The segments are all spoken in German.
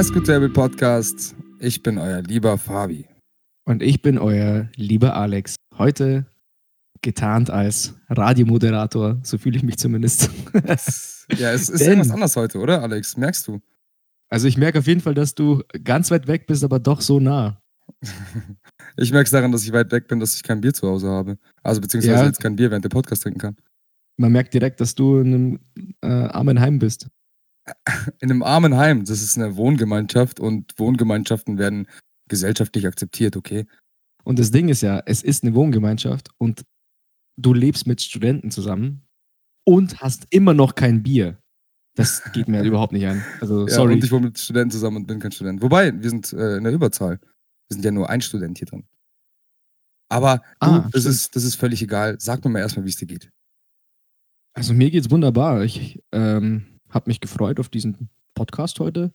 Der Scooter Podcast. Ich bin euer lieber Fabi. Und ich bin euer lieber Alex. Heute getarnt als Radiomoderator, so fühle ich mich zumindest. ja, es ist Denn, irgendwas anders heute, oder, Alex? Merkst du? Also ich merke auf jeden Fall, dass du ganz weit weg bist, aber doch so nah. ich merke es daran, dass ich weit weg bin, dass ich kein Bier zu Hause habe. Also beziehungsweise ja. jetzt kein Bier während der Podcast trinken kann. Man merkt direkt, dass du in einem äh, armen Heim bist. In einem armen Heim. Das ist eine Wohngemeinschaft und Wohngemeinschaften werden gesellschaftlich akzeptiert, okay? Und das Ding ist ja, es ist eine Wohngemeinschaft und du lebst mit Studenten zusammen und hast immer noch kein Bier. Das geht mir überhaupt nicht an. Also, ja, sorry. Und ich wohne mit Studenten zusammen und bin kein Student. Wobei, wir sind äh, in der Überzahl. Wir sind ja nur ein Student hier drin. Aber du, ah, das, ist, das ist völlig egal. Sag mir mal erstmal, wie es dir geht. Also mir geht's wunderbar. Ich ähm, habe mich gefreut auf diesen Podcast heute.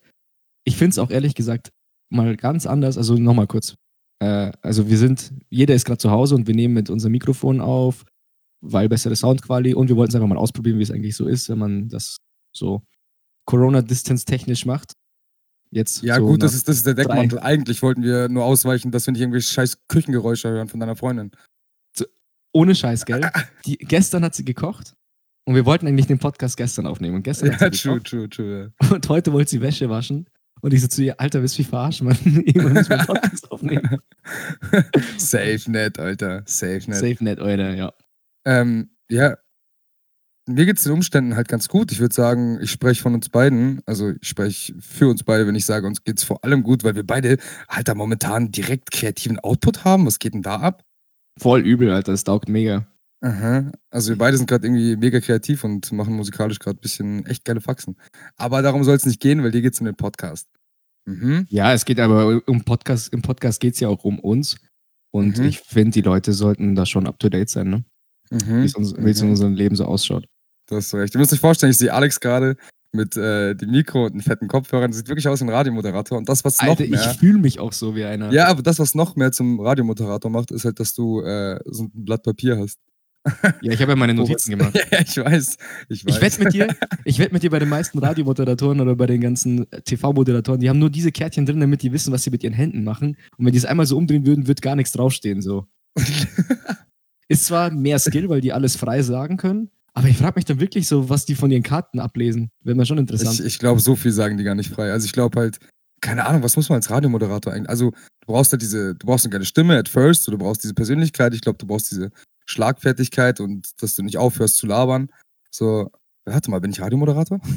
Ich finde es auch ehrlich gesagt mal ganz anders. Also nochmal kurz. Äh, also wir sind, jeder ist gerade zu Hause und wir nehmen mit unserem Mikrofon auf, weil bessere Soundqualität und wir wollten es einfach mal ausprobieren, wie es eigentlich so ist, wenn man das so Corona-Distance technisch macht. Jetzt ja, so gut, das ist, das ist der Deckmantel. Drei. Eigentlich wollten wir nur ausweichen, dass wir nicht irgendwie scheiß Küchengeräusche hören von deiner Freundin. Ohne Scheiß, gell? Die, gestern hat sie gekocht und wir wollten eigentlich den Podcast gestern aufnehmen. Und gestern ja, true, true, true. Und heute wollte sie Wäsche waschen. Und ich so zu ihr, Alter, willst du mich verarschen, Mann? Irgendwann müssen wir Podcast aufnehmen. Safe net, Alter. Safe net. Safe net, Alter, ja. Ähm, ja, mir geht es den Umständen halt ganz gut. Ich würde sagen, ich spreche von uns beiden, also ich spreche für uns beide, wenn ich sage, uns geht es vor allem gut, weil wir beide halt da momentan direkt kreativen Output haben. Was geht denn da ab? Voll übel, Alter, das taugt mega. Aha. Also wir beide sind gerade irgendwie mega kreativ und machen musikalisch gerade ein bisschen echt geile Faxen. Aber darum soll es nicht gehen, weil dir geht es um den Podcast. Mhm. Ja, es geht aber um Podcast, im Podcast geht es ja auch um uns. Und mhm. ich finde, die Leute sollten da schon up to date sein, ne? Mhm. Wie es mhm. in unserem Leben so ausschaut. Du hast recht. Du musst dich vorstellen, ich sehe Alex gerade mit äh, dem Mikro und einem fetten Kopfhörern. Das sieht wirklich aus wie ein Radiomoderator. Und das, was Alter, noch mehr. Ich fühle mich auch so wie einer. Ja, aber das, was noch mehr zum Radiomoderator macht, ist halt, dass du äh, so ein Blatt Papier hast. Ja, ich habe ja meine Notizen gemacht. ja, ich weiß. Ich, weiß. ich wette mit dir, ich wette mit dir bei den meisten Radiomoderatoren oder bei den ganzen TV-Moderatoren, die haben nur diese Kärtchen drin, damit die wissen, was sie mit ihren Händen machen. Und wenn die es einmal so umdrehen würden, wird gar nichts draufstehen. So. Ist zwar mehr Skill, weil die alles frei sagen können, aber ich frage mich dann wirklich so, was die von ihren Karten ablesen. Wäre mir schon interessant. Ich, ich glaube, so viel sagen die gar nicht frei. Also ich glaube halt, keine Ahnung, was muss man als Radiomoderator eigentlich? Also du brauchst halt diese, du brauchst eine geile Stimme at first, du brauchst diese Persönlichkeit, ich glaube, du brauchst diese Schlagfertigkeit und dass du nicht aufhörst zu labern. So, warte mal, bin ich Radiomoderator?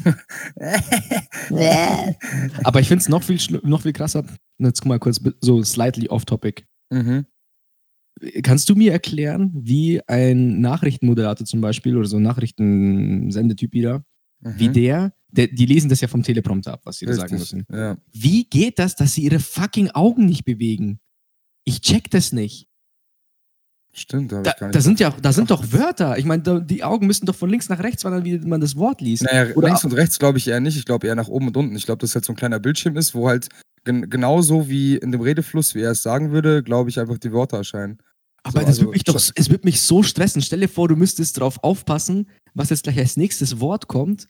Aber ich finde es noch viel, noch viel krasser. Jetzt mal kurz so slightly off-topic. Mhm. Kannst du mir erklären, wie ein Nachrichtenmoderator zum Beispiel oder so ein Nachrichtensendetyp wieder, mhm. wie der, der, die lesen das ja vom Teleprompter ab, was sie da sagen müssen. Ja. Wie geht das, dass sie ihre fucking Augen nicht bewegen? Ich check das nicht. Stimmt, da, da, da sind ja, da sind doch Wörter. Ich meine, die Augen müssen doch von links nach rechts wandern, wie man das Wort liest. Naja, Oder links und rechts glaube ich eher nicht. Ich glaube eher nach oben und unten. Ich glaube, dass halt so ein kleiner Bildschirm ist, wo halt gen genauso wie in dem Redefluss, wie er es sagen würde, glaube ich, einfach die Wörter erscheinen. Aber so, das also, wird mich doch, es wird mich so stressen. Stell dir vor, du müsstest darauf aufpassen, was jetzt gleich als nächstes Wort kommt,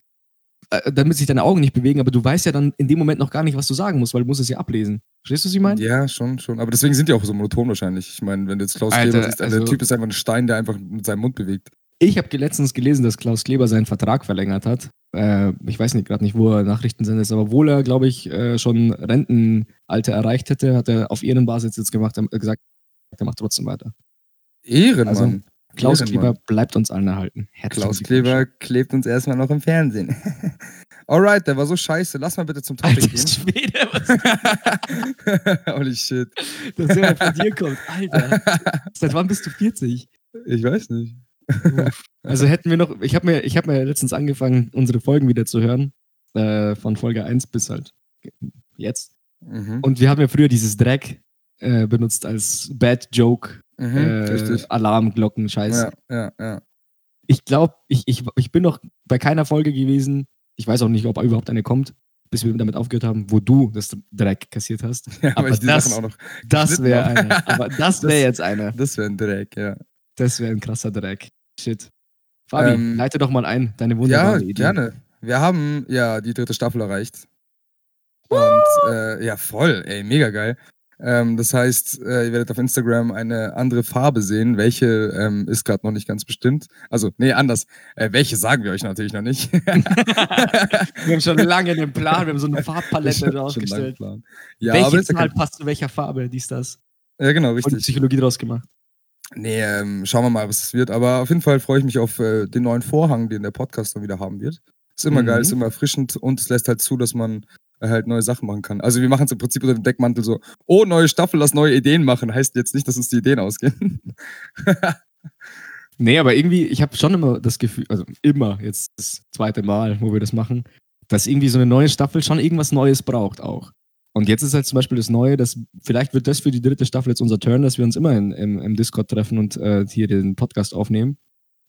damit sich deine Augen nicht bewegen, aber du weißt ja dann in dem Moment noch gar nicht, was du sagen musst, weil du musst es ja ablesen. Verstehst du, was ich meine? Ja, schon, schon. Aber deswegen sind die auch so monoton wahrscheinlich. Ich meine, wenn du jetzt Klaus Alter, Kleber siehst, also, der Typ ist einfach ein Stein, der einfach mit seinem Mund bewegt. Ich habe letztens gelesen, dass Klaus Kleber seinen Vertrag verlängert hat. Äh, ich weiß nicht gerade nicht, wo er Nachrichten sendet, aber obwohl er, glaube ich, äh, schon Rentenalter erreicht hätte, hat er auf ihren Basis jetzt gemacht, äh, gesagt, er macht trotzdem weiter. Ehrenmann. Also, Klaus. Kleber bleibt uns allen erhalten. Herzlichen Klaus Kleber klebt uns erstmal noch im Fernsehen. Alright, der war so scheiße. Lass mal bitte zum Topic Alter, gehen. Schwede, was Holy shit. Dass der von dir kommt. Alter. Seit wann bist du 40? Ich weiß nicht. Also hätten wir noch, ich habe mir, hab mir letztens angefangen, unsere Folgen wieder zu hören. Äh, von Folge 1 bis halt jetzt. Mhm. Und wir haben ja früher dieses Drag äh, benutzt als Bad Joke Mhm, äh, Alarmglocken, Scheiße. Ja, ja, ja. Ich glaube, ich, ich, ich bin noch bei keiner Folge gewesen. Ich weiß auch nicht, ob überhaupt eine kommt, bis wir damit aufgehört haben, wo du das Dreck kassiert hast. Ja, aber, aber das, auch noch das wäre eine. Aber das wäre jetzt eine. Das wäre ein Dreck, ja. Das wäre ein krasser Dreck. Shit. Fabi, ähm, leite doch mal ein, deine wunderbare ja, Idee. Ja, gerne. Wir haben ja die dritte Staffel erreicht. Und äh, ja, voll, ey, mega geil. Ähm, das heißt, äh, ihr werdet auf Instagram eine andere Farbe sehen. Welche ähm, ist gerade noch nicht ganz bestimmt. Also, nee, anders. Äh, welche sagen wir euch natürlich noch nicht. wir haben schon lange einen Plan, wir haben so eine Farbpalette rausgestellt. Ja, Welche aber Zahl passt zu welcher Farbe, dies, das? Ja, genau, richtig. Und Psychologie draus gemacht. Nee, ähm, schauen wir mal, was es wird. Aber auf jeden Fall freue ich mich auf äh, den neuen Vorhang, den der Podcast dann wieder haben wird. Ist immer mhm. geil, ist immer erfrischend und es lässt halt zu, dass man halt neue Sachen machen kann. Also wir machen es im Prinzip unter dem Deckmantel so, oh, neue Staffel, lass neue Ideen machen. Heißt jetzt nicht, dass uns die Ideen ausgehen. nee, aber irgendwie, ich habe schon immer das Gefühl, also immer, jetzt das zweite Mal, wo wir das machen, dass irgendwie so eine neue Staffel schon irgendwas Neues braucht auch. Und jetzt ist halt zum Beispiel das Neue, dass vielleicht wird das für die dritte Staffel jetzt unser Turn, dass wir uns immer in, im, im Discord treffen und äh, hier den Podcast aufnehmen.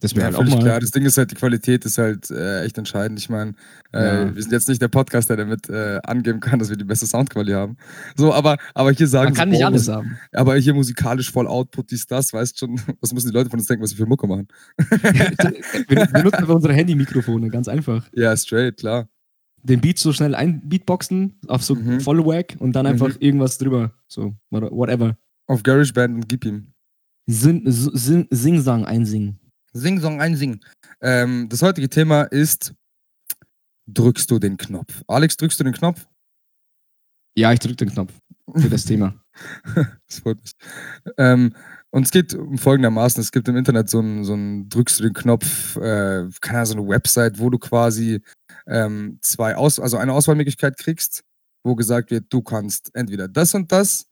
Das wäre ja, halt auch mal. klar. Das Ding ist halt, die Qualität ist halt äh, echt entscheidend. Ich meine, äh, ja. wir sind jetzt nicht der Podcaster, der damit äh, angeben kann, dass wir die beste Soundqualität haben. So, aber, aber hier sagen Man kann so, nicht oh, alles haben. Aber hier musikalisch voll Output, dies, das, weißt schon, was müssen die Leute von uns denken, was wir für Mucke machen? wir, wir nutzen einfach unsere Handy-Mikrofone, ganz einfach. Ja, straight, klar. Den Beat so schnell einbeatboxen auf so mhm. voll Wack und dann einfach mhm. irgendwas drüber. So, whatever. Auf GarageBand und gib ihm. Sing-Sang einsingen. Sing-Song einsingen. Ähm, das heutige Thema ist: Drückst du den Knopf? Alex, drückst du den Knopf? Ja, ich drücke den Knopf für das Thema. das freut mich. Ähm, und es geht um folgendermaßen: Es gibt im Internet so ein, so ein drückst du den Knopf, äh, keine Ahnung, so eine Website, wo du quasi ähm, zwei Aus also eine Auswahlmöglichkeit kriegst, wo gesagt wird, du kannst entweder das und das,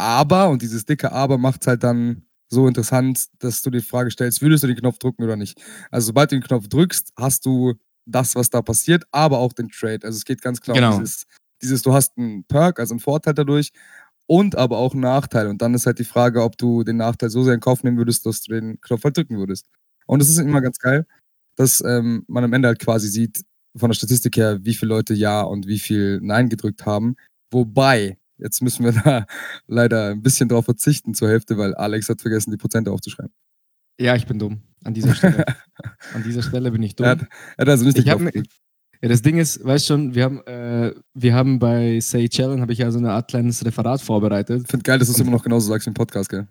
aber, und dieses dicke Aber macht halt dann so interessant, dass du die Frage stellst, würdest du den Knopf drücken oder nicht? Also sobald du den Knopf drückst, hast du das, was da passiert, aber auch den Trade. Also es geht ganz klar genau. um dieses, dieses, du hast einen Perk, also einen Vorteil dadurch und aber auch einen Nachteil. Und dann ist halt die Frage, ob du den Nachteil so sehr in Kauf nehmen würdest, dass du den Knopf halt drücken würdest. Und es ist immer ganz geil, dass ähm, man am Ende halt quasi sieht, von der Statistik her, wie viele Leute Ja und wie viel Nein gedrückt haben. Wobei Jetzt müssen wir da leider ein bisschen drauf verzichten zur Hälfte, weil Alex hat vergessen, die Prozente aufzuschreiben. Ja, ich bin dumm. An dieser Stelle. An dieser Stelle bin ich dumm. Er hat, er hat also nicht ich hab, ja, das Ding ist, weißt schon, wir haben, äh, wir haben bei Say Challenge habe ich ja so eine Art kleines Referat vorbereitet. Ich finde geil, dass du es immer noch genauso sagst im Podcast, gell?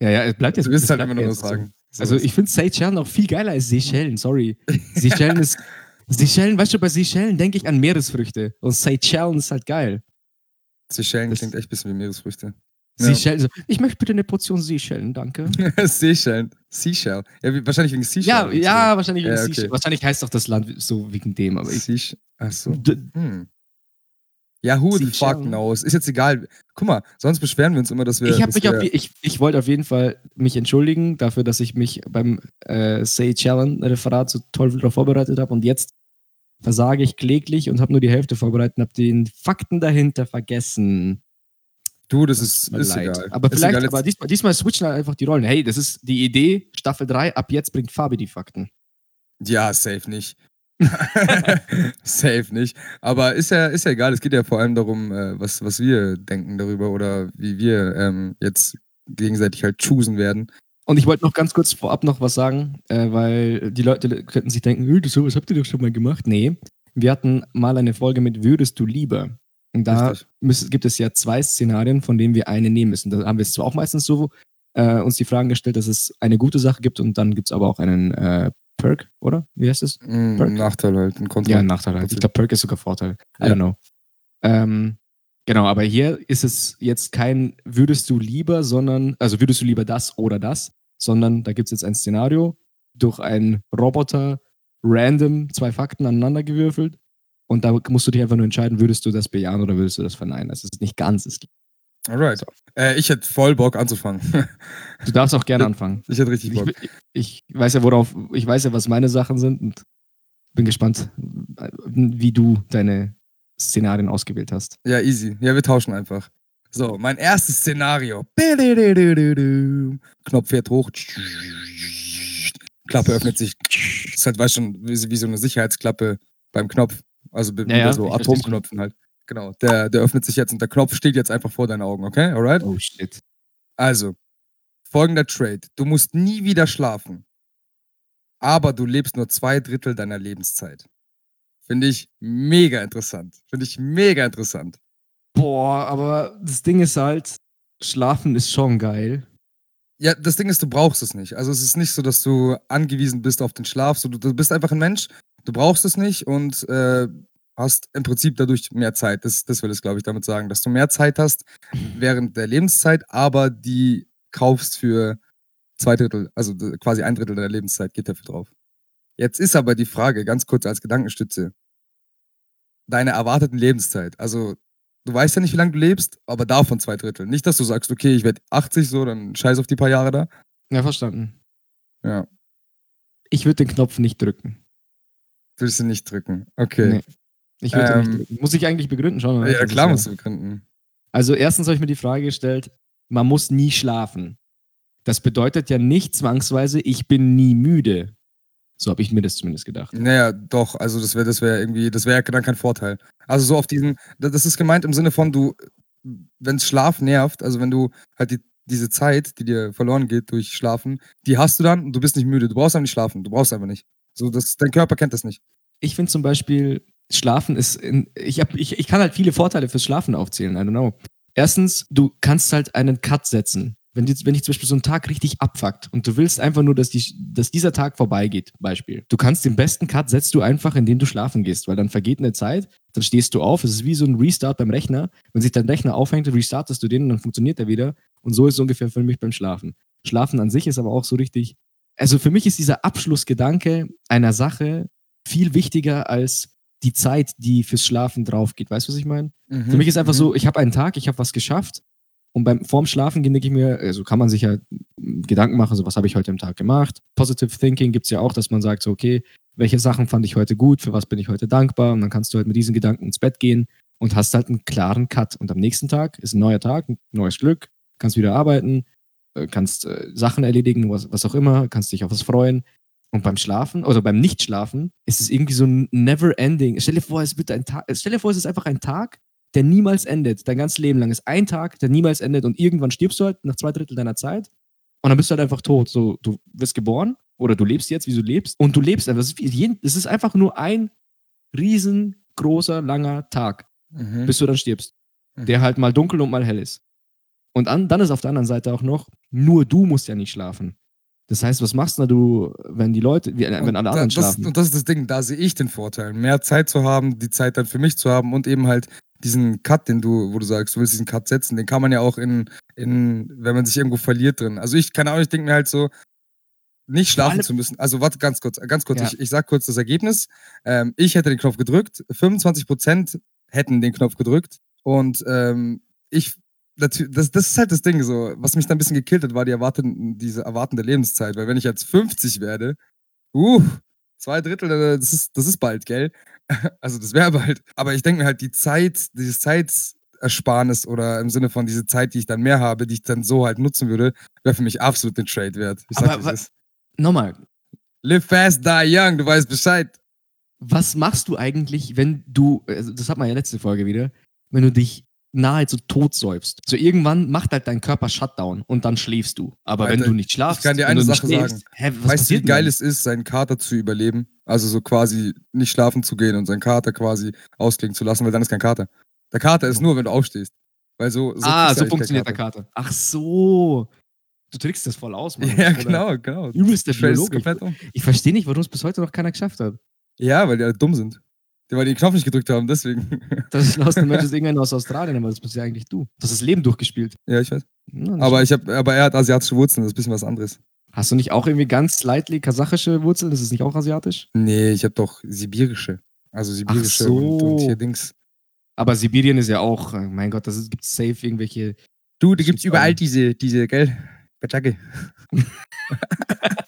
Ja, ja, es bleibt jetzt. Du wirst halt immer nur was sagen. So. Also ich finde Seychellen auch viel geiler als Seychellen, sorry. Seychellen ist. Seychellen, weißt du, bei Seychellen denke ich an Meeresfrüchte. Und Seychellen ist halt geil. Seychellen klingt echt ein bisschen wie Meeresfrüchte. Seychellen. Ja. Ich möchte bitte eine Portion Seychellen, danke. Seychellen. Seashell. Ja, wahrscheinlich wegen Seashell. Ja, ja wahrscheinlich wegen ja, okay. Seashell. Wahrscheinlich heißt doch das Land so wegen dem. Aber ich, Achso. Hm. Ja, who the fuck knows? Ist jetzt egal. Guck mal, sonst beschweren wir uns immer, dass wir. Ich, auf, ich, ich wollte auf jeden Fall mich entschuldigen dafür, dass ich mich beim äh, Say Challenge Referat so toll darauf vorbereitet habe und jetzt versage ich kläglich und habe nur die Hälfte vorbereitet und habe den Fakten dahinter vergessen. Du, das, ist, ist egal. Aber ist vielleicht, egal. aber diesmal, diesmal switchen halt einfach die Rollen. Hey, das ist die Idee, Staffel 3, ab jetzt bringt Fabi die Fakten. Ja, safe nicht. safe nicht. Aber ist ja, ist ja egal, es geht ja vor allem darum, äh, was, was wir denken darüber oder wie wir ähm, jetzt gegenseitig halt choosen werden. Und ich wollte noch ganz kurz vorab noch was sagen, äh, weil die Leute könnten sich denken, sowas habt ihr doch schon mal gemacht. Nee, wir hatten mal eine Folge mit Würdest du lieber? Und da müssen, gibt es ja zwei Szenarien, von denen wir eine nehmen müssen. Da haben wir es zwar auch meistens so äh, uns die Fragen gestellt, dass es eine gute Sache gibt und dann gibt es aber auch einen äh, Perk, oder? Wie heißt es? Mm, Nachteil halt, ein Kontra. Ja, Nachteil halt. Ich glaube, Perk ist sogar Vorteil. I ja. don't know. Ähm, Genau, aber hier ist es jetzt kein würdest du lieber, sondern, also würdest du lieber das oder das, sondern da gibt es jetzt ein Szenario durch einen Roboter random zwei Fakten aneinander gewürfelt und da musst du dich einfach nur entscheiden, würdest du das bejahen oder würdest du das verneinen. Das ist nicht ganz das Alright. So. Äh, ich hätte voll Bock anzufangen. du darfst auch gerne anfangen. Ich hätte richtig Bock. Ich, ich, weiß ja, worauf, ich weiß ja, was meine Sachen sind und bin gespannt, wie du deine Szenarien ausgewählt hast. Ja, easy. Ja, wir tauschen einfach. So, mein erstes Szenario. Knopf fährt hoch. Klappe öffnet sich. Das ist halt, weißt schon, wie, wie so eine Sicherheitsklappe beim Knopf. Also ja, ja, so Atomknopfen halt. Genau. Der, der öffnet sich jetzt und der Knopf steht jetzt einfach vor deinen Augen, okay? Alright? Oh shit. Also, folgender Trade. Du musst nie wieder schlafen. Aber du lebst nur zwei Drittel deiner Lebenszeit. Finde ich mega interessant. Finde ich mega interessant. Boah, aber das Ding ist halt, Schlafen ist schon geil. Ja, das Ding ist, du brauchst es nicht. Also es ist nicht so, dass du angewiesen bist auf den Schlaf. So, du, du bist einfach ein Mensch, du brauchst es nicht und äh, hast im Prinzip dadurch mehr Zeit. Das, das will ich, glaube ich, damit sagen, dass du mehr Zeit hast während der Lebenszeit, aber die kaufst für zwei Drittel, also quasi ein Drittel deiner Lebenszeit geht dafür drauf. Jetzt ist aber die Frage, ganz kurz als Gedankenstütze, deine erwarteten Lebenszeit. Also du weißt ja nicht, wie lange du lebst, aber davon zwei Drittel. Nicht, dass du sagst, okay, ich werde 80 so, dann scheiß auf die paar Jahre da. Ja, verstanden. Ja. Ich würde den Knopf nicht drücken. Du willst ihn nicht drücken. Okay. Nee, ich würde ähm, nicht drücken. Muss ich eigentlich begründen? Mal. Ja, klar musst du begründen. Also erstens habe ich mir die Frage gestellt, man muss nie schlafen. Das bedeutet ja nicht zwangsweise, ich bin nie müde. So habe ich mir das zumindest gedacht. Naja, doch, also das wäre das wär irgendwie, das wäre dann kein Vorteil. Also so auf diesen, das ist gemeint im Sinne von, du, wenn Schlaf nervt, also wenn du halt die, diese Zeit, die dir verloren geht durch Schlafen, die hast du dann und du bist nicht müde. Du brauchst einfach nicht schlafen, du brauchst einfach nicht. So, das, dein Körper kennt das nicht. Ich finde zum Beispiel, Schlafen ist, in, ich, hab, ich, ich kann halt viele Vorteile fürs Schlafen aufzählen, I don't know. Erstens, du kannst halt einen Cut setzen wenn, die, wenn dich zum Beispiel so ein Tag richtig abfuckt und du willst einfach nur, dass, die, dass dieser Tag vorbeigeht, Beispiel. Du kannst den besten Cut setzt du einfach, indem du schlafen gehst, weil dann vergeht eine Zeit, dann stehst du auf, es ist wie so ein Restart beim Rechner. Wenn sich dein Rechner aufhängt, restartest du den und dann funktioniert er wieder. Und so ist es ungefähr für mich beim Schlafen. Schlafen an sich ist aber auch so richtig. Also für mich ist dieser Abschlussgedanke einer Sache viel wichtiger als die Zeit, die fürs Schlafen drauf geht. Weißt du, was ich meine? Mhm. Für mich ist einfach mhm. so, ich habe einen Tag, ich habe was geschafft und beim vorm Schlafen denke ich mir, also kann man sich ja Gedanken machen, so was habe ich heute am Tag gemacht. Positive Thinking gibt es ja auch, dass man sagt, so, okay, welche Sachen fand ich heute gut, für was bin ich heute dankbar. Und dann kannst du halt mit diesen Gedanken ins Bett gehen und hast halt einen klaren Cut. Und am nächsten Tag ist ein neuer Tag, ein neues Glück, kannst wieder arbeiten, äh, kannst äh, Sachen erledigen, was, was auch immer, kannst dich auf was freuen. Und beim Schlafen oder beim Nichtschlafen ist es irgendwie so ein never ending. Stell dir vor, es wird ein Tag, stell dir vor, es ist einfach ein Tag, der niemals endet. Dein ganzes Leben lang ist ein Tag, der niemals endet und irgendwann stirbst du halt nach zwei Drittel deiner Zeit und dann bist du halt einfach tot. So, du wirst geboren oder du lebst jetzt, wie du lebst und du lebst einfach. Es ist einfach nur ein riesengroßer, langer Tag, mhm. bis du dann stirbst, mhm. der halt mal dunkel und mal hell ist. Und an, dann ist auf der anderen Seite auch noch, nur du musst ja nicht schlafen. Das heißt, was machst du, wenn die Leute, wenn alle anderen schlafen? und das ist das Ding, da sehe ich den Vorteil. Mehr Zeit zu haben, die Zeit dann für mich zu haben und eben halt diesen Cut, den du, wo du sagst, du willst diesen Cut setzen, den kann man ja auch in, in wenn man sich irgendwo verliert drin. Also ich kann auch nicht denke mir halt so, nicht schlafen zu müssen. Also warte ganz kurz, ganz kurz. Ja. Ich, ich sag kurz das Ergebnis. Ähm, ich hätte den Knopf gedrückt, 25% hätten den Knopf gedrückt und ähm, ich das, das ist halt das Ding so, was mich da ein bisschen gekillt hat, war die erwartende, diese erwartende Lebenszeit, weil wenn ich jetzt 50 werde, uh, zwei Drittel, das ist, das ist bald, gell? Also das wäre bald. Aber ich denke mir halt, die Zeit, dieses Zeitersparnis oder im Sinne von diese Zeit, die ich dann mehr habe, die ich dann so halt nutzen würde, wäre für mich absolut den Trade wert. Ich sag, Aber nochmal. Live fast, die young, du weißt Bescheid. Was machst du eigentlich, wenn du, also das hat man ja letzte Folge wieder, wenn du dich nahezu tot säufst. So irgendwann macht halt dein Körper Shutdown und dann schläfst du. Aber Alter, wenn du nicht schlafst, ich kann dir eine Sache schläfst, sagen. Hä, weißt du, wie geil es ist, seinen Kater zu überleben? Also so quasi nicht schlafen zu gehen und seinen Kater quasi ausklingen zu lassen, weil dann ist kein Kater. Der Kater ist nur, wenn du aufstehst. Weil so, so ah, so funktioniert der Kater. Ach so. Du trickst das voll aus, Mann. Ja, genau, genau. Übelst der Biologe. Um. Ich verstehe nicht, warum es bis heute noch keiner geschafft hat. Ja, weil die alle dumm sind. Weil die den Knopf nicht gedrückt haben, deswegen. Das ist aus dem Mensch ist irgendeiner aus Australien, aber das bist ja eigentlich du. Das ist das Leben durchgespielt. Ja, ich weiß. Ja, aber, ich hab, aber er hat asiatische Wurzeln, das ist ein bisschen was anderes. Hast du nicht auch irgendwie ganz slightly kasachische Wurzeln? Das ist nicht auch asiatisch? Nee, ich habe doch sibirische. Also sibirische so. und, und, hier Dings. Aber Sibirien ist ja auch, äh, mein Gott, das gibt safe irgendwelche. Du, da gibt es überall diese, diese, gell? Batschacke.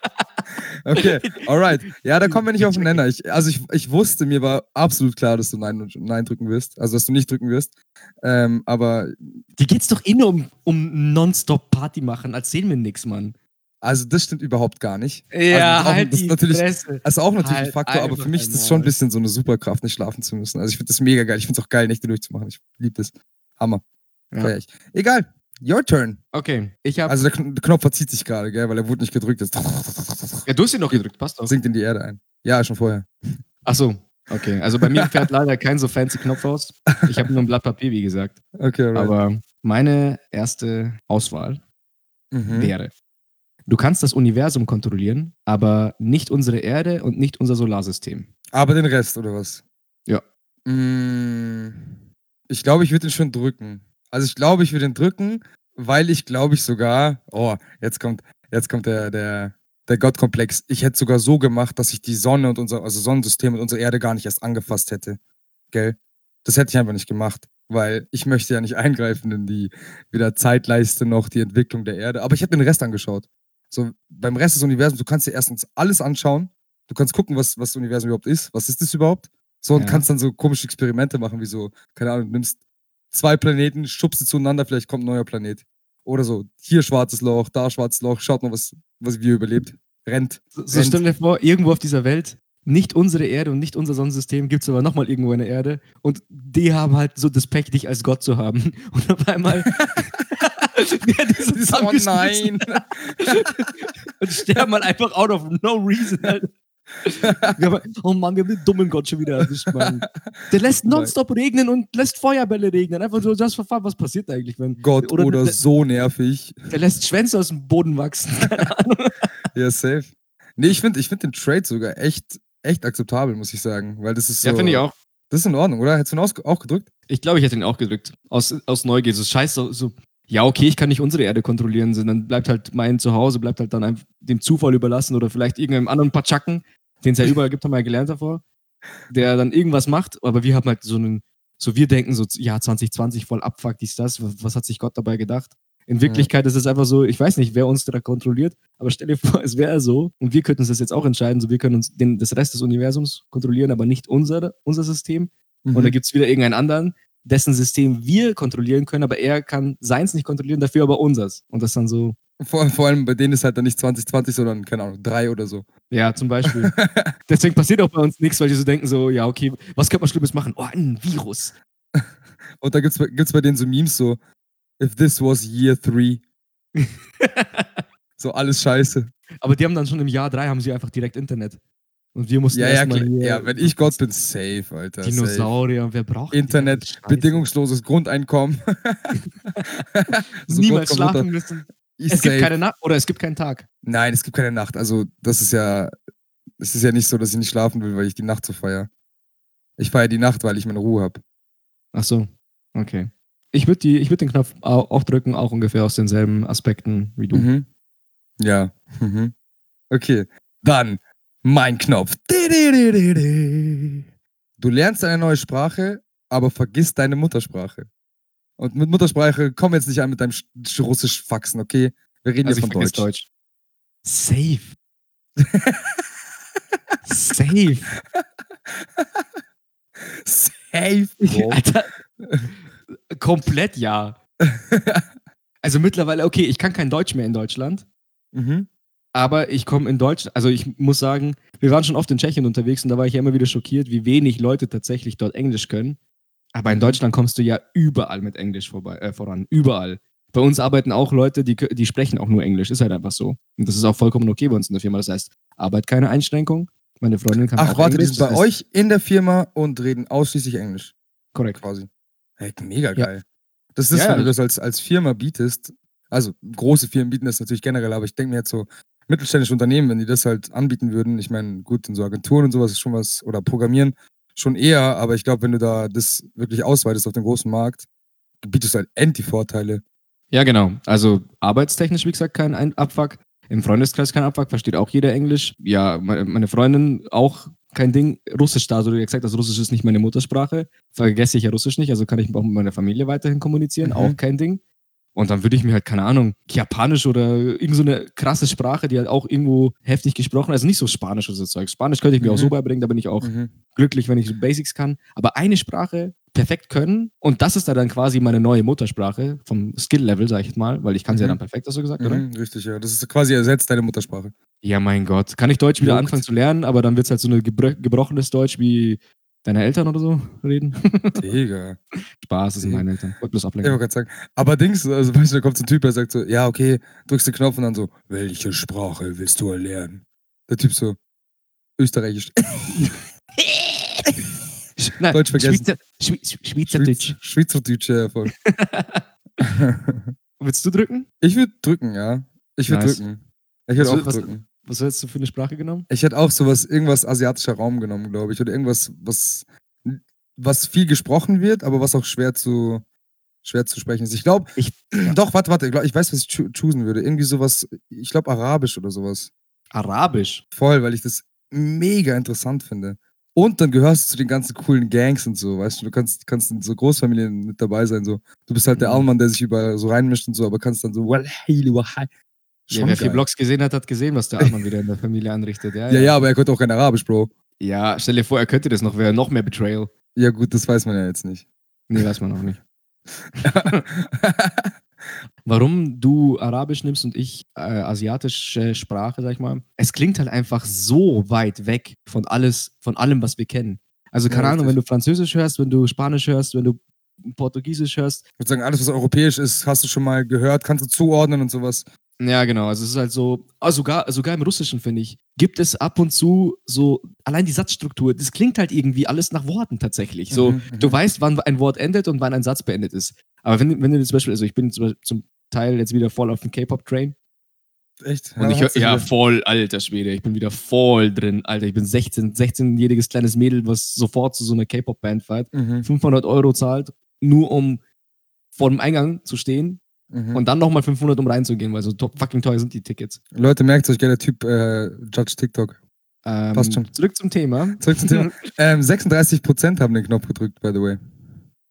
okay, alright. Ja, da kommen wir nicht auf den Nenner. Ich, also ich, ich wusste, mir war absolut klar, dass du Nein, Nein drücken wirst. Also dass du nicht drücken wirst. Ähm, aber. Die geht's doch eh nur um, um Nonstop Party machen. Erzähl mir nix, Mann. Also das stimmt überhaupt gar nicht. Ja, also, halt das, ist natürlich, das ist auch natürlich halt ein Faktor, aber für mich ist es schon ein bisschen so eine Superkraft, nicht schlafen zu müssen. Also ich finde das mega geil. Ich finde es auch geil, Nächte durchzumachen. Ich liebe das. Hammer. Ja. Egal. Your turn. Okay, ich habe. Also der, Knopf verzieht sich gerade, gell, weil er wurde nicht gedrückt. Ist. Ja, du hast ihn noch gedrückt, passt doch. Sinkt in die Erde ein. Ja, schon vorher. Ach so. Okay, also bei mir fährt leider kein so fancy Knopf aus. Ich habe nur ein Blatt Papier, wie gesagt. Okay, right. Aber meine erste Auswahl mhm. wäre, du kannst das Universum kontrollieren, aber nicht unsere Erde und nicht unser Solarsystem. Aber den Rest, oder was? Ja. Mm, Ich glaube, ich würde ihn schon drücken. Also ich glaube, ich würde ihn drücken, weil ich glaube ich sogar, oh, jetzt kommt, jetzt kommt der, der, der Gottkomplex. Ich hätte sogar so gemacht, dass ich die Sonne und unser, also Sonnensystem und unsere Erde gar nicht erst angefasst hätte. Gell? Das hätte ich einfach nicht gemacht, weil ich möchte ja nicht eingreifen in die wieder Zeitleiste noch, die Entwicklung der Erde. Aber ich hätte den Rest angeschaut. So, beim Rest des Universums, du kannst dir erstens alles anschauen. Du kannst gucken, was, was das Universum überhaupt ist. Was ist das überhaupt? So, und Ja. kannst dann so komische Experimente machen, wie so, keine Ahnung, du nimmst zwei Planeten, schubst sie zueinander, vielleicht kommt ein neuer Planet. Oder so, hier schwarzes Loch, da schwarzes Loch, schaut mal, was, was wie ihr überlebt. Rennt. So, so stell dir vor, irgendwo auf dieser Welt, nicht unsere Erde und nicht unser Sonnensystem, gibt es aber nochmal irgendwo eine Erde und die haben halt so das Pech, dich als Gott zu haben. Und auf einmal so Oh nein. und sterben halt einfach out of no reason. Halt. Oh Mann, wir haben den dummen Gott schon wieder erwischt, Mann. Der lässt nonstop regnen und lässt Feuerbälle regnen. Einfach so, das verfahren, was passiert eigentlich, wenn. Gott Oder oder, der- so nervig. Der lässt Schwänze aus dem Boden wachsen. Keine Ahnung. Ja, safe. Nee, ich finde ich find den Trade sogar echt, echt akzeptabel, muss ich sagen. Weil das ist so. Ja, finde ich auch. Das ist in Ordnung, oder? Hättest du ihn auch gedrückt? Ich glaube, ich hätte ihn auch gedrückt. Aus, aus Neugier. So scheiß so, so, ja, okay, ich kann nicht unsere Erde kontrollieren, sondern bleibt halt mein Zuhause, bleibt halt dann einfach dem Zufall überlassen oder vielleicht irgendeinem anderen Patschacken, den es ja überall gibt, haben wir ja gelernt davor, der dann irgendwas macht, aber wir haben halt so einen, so wir denken so, ja, 2020 voll abfuck, dies, das, was, hat sich Gott dabei gedacht? In Wirklichkeit ist es einfach so, ich weiß nicht, wer uns da kontrolliert, aber stell dir vor, es wäre so und wir könnten uns das jetzt auch entscheiden, so wir können uns den, das Rest des Universums kontrollieren, aber nicht unser, unser System. Und Mhm. da gibt es wieder irgendeinen anderen, dessen System wir kontrollieren können, aber er kann seins nicht kontrollieren, dafür aber unseres. Und das dann so, vor, vor allem bei denen ist halt dann nicht 2020, sondern, keine Ahnung, drei oder so. ja, zum Beispiel. Deswegen passiert auch bei uns nichts, weil die so denken, so, ja, okay, was könnte man Schlimmes machen? Oh, ein Virus. Und da gibt's, gibt's bei denen so Memes so, if this was year three. so alles scheiße. Aber die haben dann schon im Jahr drei, haben sie einfach direkt Internet. Und wir mussten Ja, ja, erstmal ja, wenn ich Gott bin, safe, Alter. Safe. Dinosaurier, wer braucht Internet, bedingungsloses Grundeinkommen. So Niemals schlafen runter. müssen. Es gibt safe. keine Nacht oder es gibt keinen Tag. Nein, es gibt keine Nacht. Also, das ist ja, es ist ja nicht so, dass ich nicht schlafen will, weil ich die Nacht so feiere. Ich feiere die Nacht, weil ich meine Ruhe habe. Ach so, okay. Ich würde würd den Knopf au- auch drücken, auch ungefähr aus denselben Aspekten wie du. Mhm. Ja. Mhm. Okay. Dann mein Knopf. Du lernst eine neue Sprache, aber vergisst deine Muttersprache. Und mit Muttersprache komm jetzt nicht an mit deinem Sch- Sch- russisch Faxen, okay? Wir reden Also jetzt ich von Deutsch. Deutsch. Safe. Safe. Safe, Bro. Alter. Komplett ja. Also mittlerweile, okay, ich kann kein Deutsch mehr in Deutschland, mhm. aber ich komme in Deutschland, also ich muss sagen, wir waren schon oft in Tschechien unterwegs und da war ich ja immer wieder schockiert, wie wenig Leute tatsächlich dort Englisch können. Aber in Deutschland kommst du ja überall mit Englisch vorbei, äh, voran. Überall. Bei uns arbeiten auch Leute, die, die sprechen auch nur Englisch. Ist halt einfach so. Und das ist auch vollkommen okay bei uns in der Firma. Das heißt, Arbeit keine Einschränkung. Meine Freundin kann Ach, auch warte, die Englisch. sind bei das heißt- euch in der Firma und reden ausschließlich Englisch, Korrekt. quasi. Hey, mega Ja. geil. Das ist, Ja, wenn du das- das als, als Firma bietest, also große Firmen bieten das natürlich generell, aber ich denke mir jetzt so, mittelständische Unternehmen, wenn die das halt anbieten würden, ich meine, gut, in so Agenturen und sowas ist schon was, oder Programmieren schon eher, aber ich glaube, wenn du da das wirklich ausweitest auf den großen Markt, bietest du halt end die Vorteile. Ja, genau. Also arbeitstechnisch, wie gesagt, kein Ein- Abfuck. Im Freundeskreis kein Abfuck, versteht auch jeder Englisch. Ja, me- meine Freundin auch kein Ding. Russisch da, so wie gesagt, das Russisch ist nicht meine Muttersprache. Vergesse ich ja Russisch nicht, also kann ich auch mit meiner Familie weiterhin kommunizieren, Mhm. auch kein Ding. Und dann würde ich mir halt, keine Ahnung, Japanisch oder irgend so eine krasse Sprache, die halt auch irgendwo heftig gesprochen, also nicht so Spanisch oder so Zeug. Spanisch könnte ich mir auch Mhm. so beibringen, da bin ich auch Mhm. glücklich, wenn ich so Basics kann. Aber eine Sprache perfekt können und das ist da dann quasi meine neue Muttersprache vom Skill-Level, sag ich mal, weil ich kann sie ja Mhm. dann perfekt, hast du gesagt, oder? Mhm, richtig, ja. Das ist quasi ersetzt deine Muttersprache. Ja, mein Gott. Kann ich Deutsch wieder Juckt. anfangen zu lernen, aber dann wird es halt so eine gebro gebrochenes Deutsch wie deine Eltern oder so reden. Digga. Spaß, das sind meine Eltern. Wollte bloß Ich ablenken. wollte gerade sagen. Aber Dings, also weißt du, da kommt so ein Typ, der sagt so, ja, okay, drückst den Knopf und dann so, welche Sprache willst du erlernen? Der Typ so, Österreichisch. Nein, Deutsch vergessen. Schweizer, Schweiz, Schweizerdeutsch. Schweiz- Schweizerdeutsch, ja, voll. Willst du drücken? ich würde drücken, ja. Ich würde Nice. drücken. Ich würde Was- auch drücken. Was hättest du für eine Sprache genommen? Ich hätte auch sowas, irgendwas asiatischer Raum genommen, glaube ich. Oder irgendwas, was, was viel gesprochen wird, aber was auch schwer zu, schwer zu sprechen ist. Ich glaube, Ich- doch, warte, warte, ich, glaub, ich weiß, was ich choo- choosen würde. Irgendwie sowas, ich glaube, Arabisch oder sowas. Arabisch. Voll, weil ich das mega interessant finde. Und dann gehörst du zu den ganzen coolen Gangs und so, weißt du, du kannst, kannst in so Großfamilien mit dabei sein, so. Du bist halt der Mhm. Allmann, der sich überall so reinmischt und so, aber kannst dann so. Ja, wer vier geil. Blogs gesehen hat, hat gesehen, was der Arman wieder in der Familie anrichtet. Ja, Ja, ja, aber er konnte auch kein Arabisch, Bro. Ja, stell dir vor, er könnte das noch, wäre noch mehr Betrayal. Ja, gut, das weiß man ja jetzt nicht. Nee, weiß man auch nicht. Warum du Arabisch nimmst und ich äh, asiatische Sprache, sag ich mal. Es klingt halt einfach so weit weg von alles, von allem, was wir kennen. Also keine Ja, Ahnung, wenn du Französisch hörst, wenn du Spanisch hörst, wenn du Portugiesisch hörst. Ich würde sagen, alles, was europäisch ist, hast du schon mal gehört, kannst du zuordnen und sowas. Ja, genau. Also es ist halt so, ah, sogar, sogar im Russischen, finde ich, gibt es ab und zu so, allein die Satzstruktur, das klingt halt irgendwie alles nach Worten tatsächlich. So, Mhm, mhm. du weißt, wann ein Wort endet und wann ein Satz beendet ist. Aber wenn, wenn du zum Beispiel, also ich bin zum zum Teil jetzt wieder voll auf dem K-Pop-Train. Echt? Und ich höre, hast du ja, voll, alter Schwede, ich bin wieder voll drin. Alter, ich bin 16, 16-jähriges kleines Mädel, was sofort zu so einer K-Pop-Band fährt, Mhm, 500 Euro zahlt, nur um vor dem Eingang zu stehen mhm. und dann nochmal 500, um reinzugehen, weil so fucking teuer sind die Tickets. Leute, merkt euch, gell, der Typ äh, Judge TikTok. Ähm, Passt schon. Zurück zum Thema. Zurück zum Thema. ähm, 36% haben den Knopf gedrückt, by the way.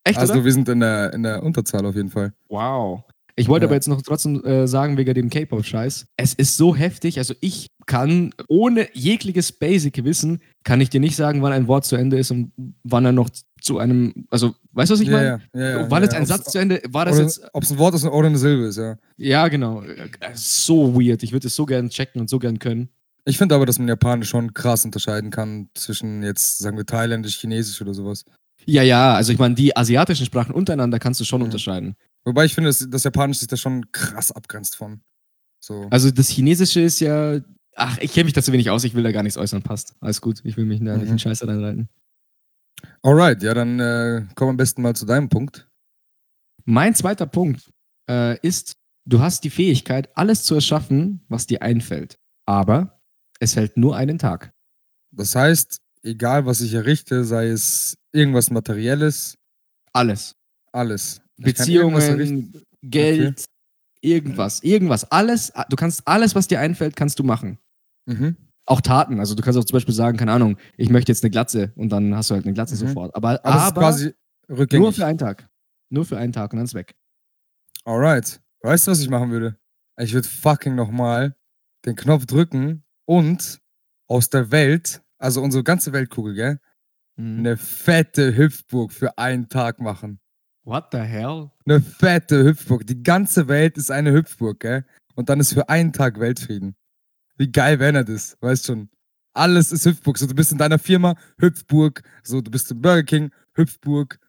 Echt, Also oder? wir sind in der, in der Unterzahl auf jeden Fall. Wow. Ich wollte Ja. aber jetzt noch trotzdem äh, sagen, wegen dem K-Pop-Scheiß. Es ist so heftig, also ich kann ohne jegliches Basic-Wissen, kann ich dir nicht sagen, wann ein Wort zu Ende ist und wann er noch zu einem, also, weißt du, was ich meine? ja, ja, ja, War ja, jetzt ein Satz zu Ende? War das jetzt, Ob es ein Wort ist oder eine Silbe ist, ja. ja genau, Äh, so weird. Ich würde es so gern checken und so gern können. Ich finde aber, dass man Japanisch schon krass unterscheiden kann zwischen jetzt, sagen wir, Thailändisch, Chinesisch oder sowas. Ja, ja, also ich meine, die asiatischen Sprachen untereinander kannst du schon unterscheiden. Wobei ich finde, dass das Japanisch sich da schon krass abgrenzt von. So. Also das Chinesische ist ja, ach, ich kenne mich da zu wenig aus, ich will da gar nichts äußern, passt. Alles gut, ich will mich da nicht Mhm. in Scheiße reinreiten. Alright, ja, dann äh, komm am besten mal zu deinem Punkt. Mein zweiter Punkt äh, ist, du hast die Fähigkeit, alles zu erschaffen, was dir einfällt. Aber es hält nur einen Tag. Das heißt, egal was ich errichte, sei es irgendwas Materielles, Alles. alles. Ich. Beziehungen, Geld, irgendwas. Irgendwas. Alles. Du kannst alles, was dir einfällt, kannst du machen. Mhm. Auch Taten. Also du kannst auch zum Beispiel sagen, keine Ahnung, ich möchte jetzt eine Glatze und dann hast du halt eine Glatze Mhm. sofort. Aber, Aber, aber quasi rückgängig. nur für einen Tag. Nur für einen Tag und dann ist weg. Alright. Weißt du, was ich machen würde? Ich würde fucking nochmal den Knopf drücken und aus der Welt, also unsere ganze Weltkugel, gell, Mhm. eine fette Hüpfburg für einen Tag machen. What the hell? Eine fette Hüpfburg. Die ganze Welt ist eine Hüpfburg, gell? Und dann ist für einen Tag Weltfrieden. Wie geil wäre das? Weißt schon. Alles ist Hüpfburg. So, du bist in deiner Firma, Hüpfburg. So, du bist im Burger King, Hüpfburg.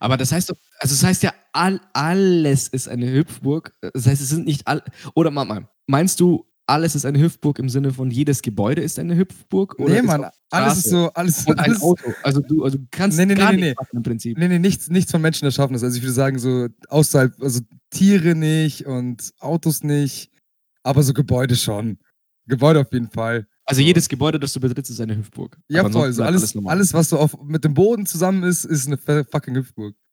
Aber das heißt doch, also das heißt ja, all, alles ist eine Hüpfburg. Das heißt, es sind nicht all. Oder mal, mal, meinst du, alles ist eine Hüpfburg im Sinne von jedes Gebäude ist eine Hüpfburg? Oder nee, ist Mann, alles ist so, alles, Und ein Auto. Also du, also du kannst Nee, nee, nee, gar nee, nichts nee. machen im Prinzip. Nee, nee, nichts, nichts von Menschen erschaffen ist. Also ich würde sagen, so außerhalb, also Tiere nicht und Autos nicht, aber so Gebäude schon. Gebäude auf jeden Fall. Also jedes Gebäude, das du betrittst, ist eine Hüpfburg. Ja, Aber voll. So bleibt alles, normal. alles, was so auf, mit dem Boden zusammen ist, ist eine fucking Hüpfburg.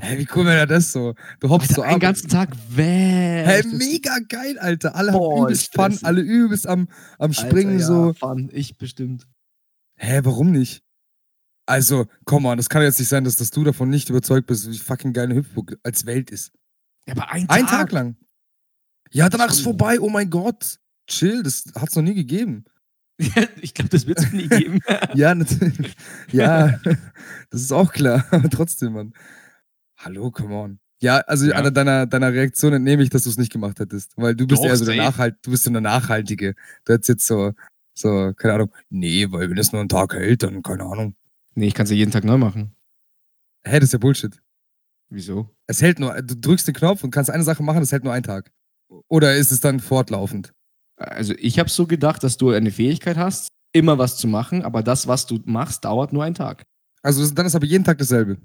Hey, wie cool wäre das so? Du hoppst so Alter, einen ab. ganzen Tag weg. Hey, mega geil, Alter. Alle Boah, haben übelst Fun, alle übelst am, am Alter, Springen ja, so. Fun, ich bestimmt. Hä, warum nicht? Also, komm mal, das kann jetzt nicht sein, dass, dass du davon nicht überzeugt bist, wie fucking geil eine Hüpfburg als Welt ist. Ja, aber ein, Ein Tag lang. Ja, danach ist vorbei. Oh mein Gott. Chill, das hat's noch nie gegeben. ich glaube, das wird es nie geben. Ja, natürlich. ja, das ist auch klar. Aber trotzdem, Mann. Hallo, come on. Ja, also Ja. an deiner, deiner Reaktion entnehme ich, dass du es nicht gemacht hättest. Weil du bist Doch, eher so der. Nachhalt, du bist so eine Nachhaltige. Du hättest jetzt so, so, keine Ahnung, nee, weil wenn es nur einen Tag hält, dann keine Ahnung. nee, ich kann es ja jeden Tag neu machen. Hä, das ist ja Bullshit. Wieso? Es hält nur, du drückst den Knopf und kannst eine Sache machen, das hält nur einen Tag. Oder ist es dann fortlaufend? Also ich habe so gedacht, dass du eine Fähigkeit hast, immer was zu machen, aber das, was du machst, dauert nur einen Tag. Also dann ist aber jeden Tag dasselbe.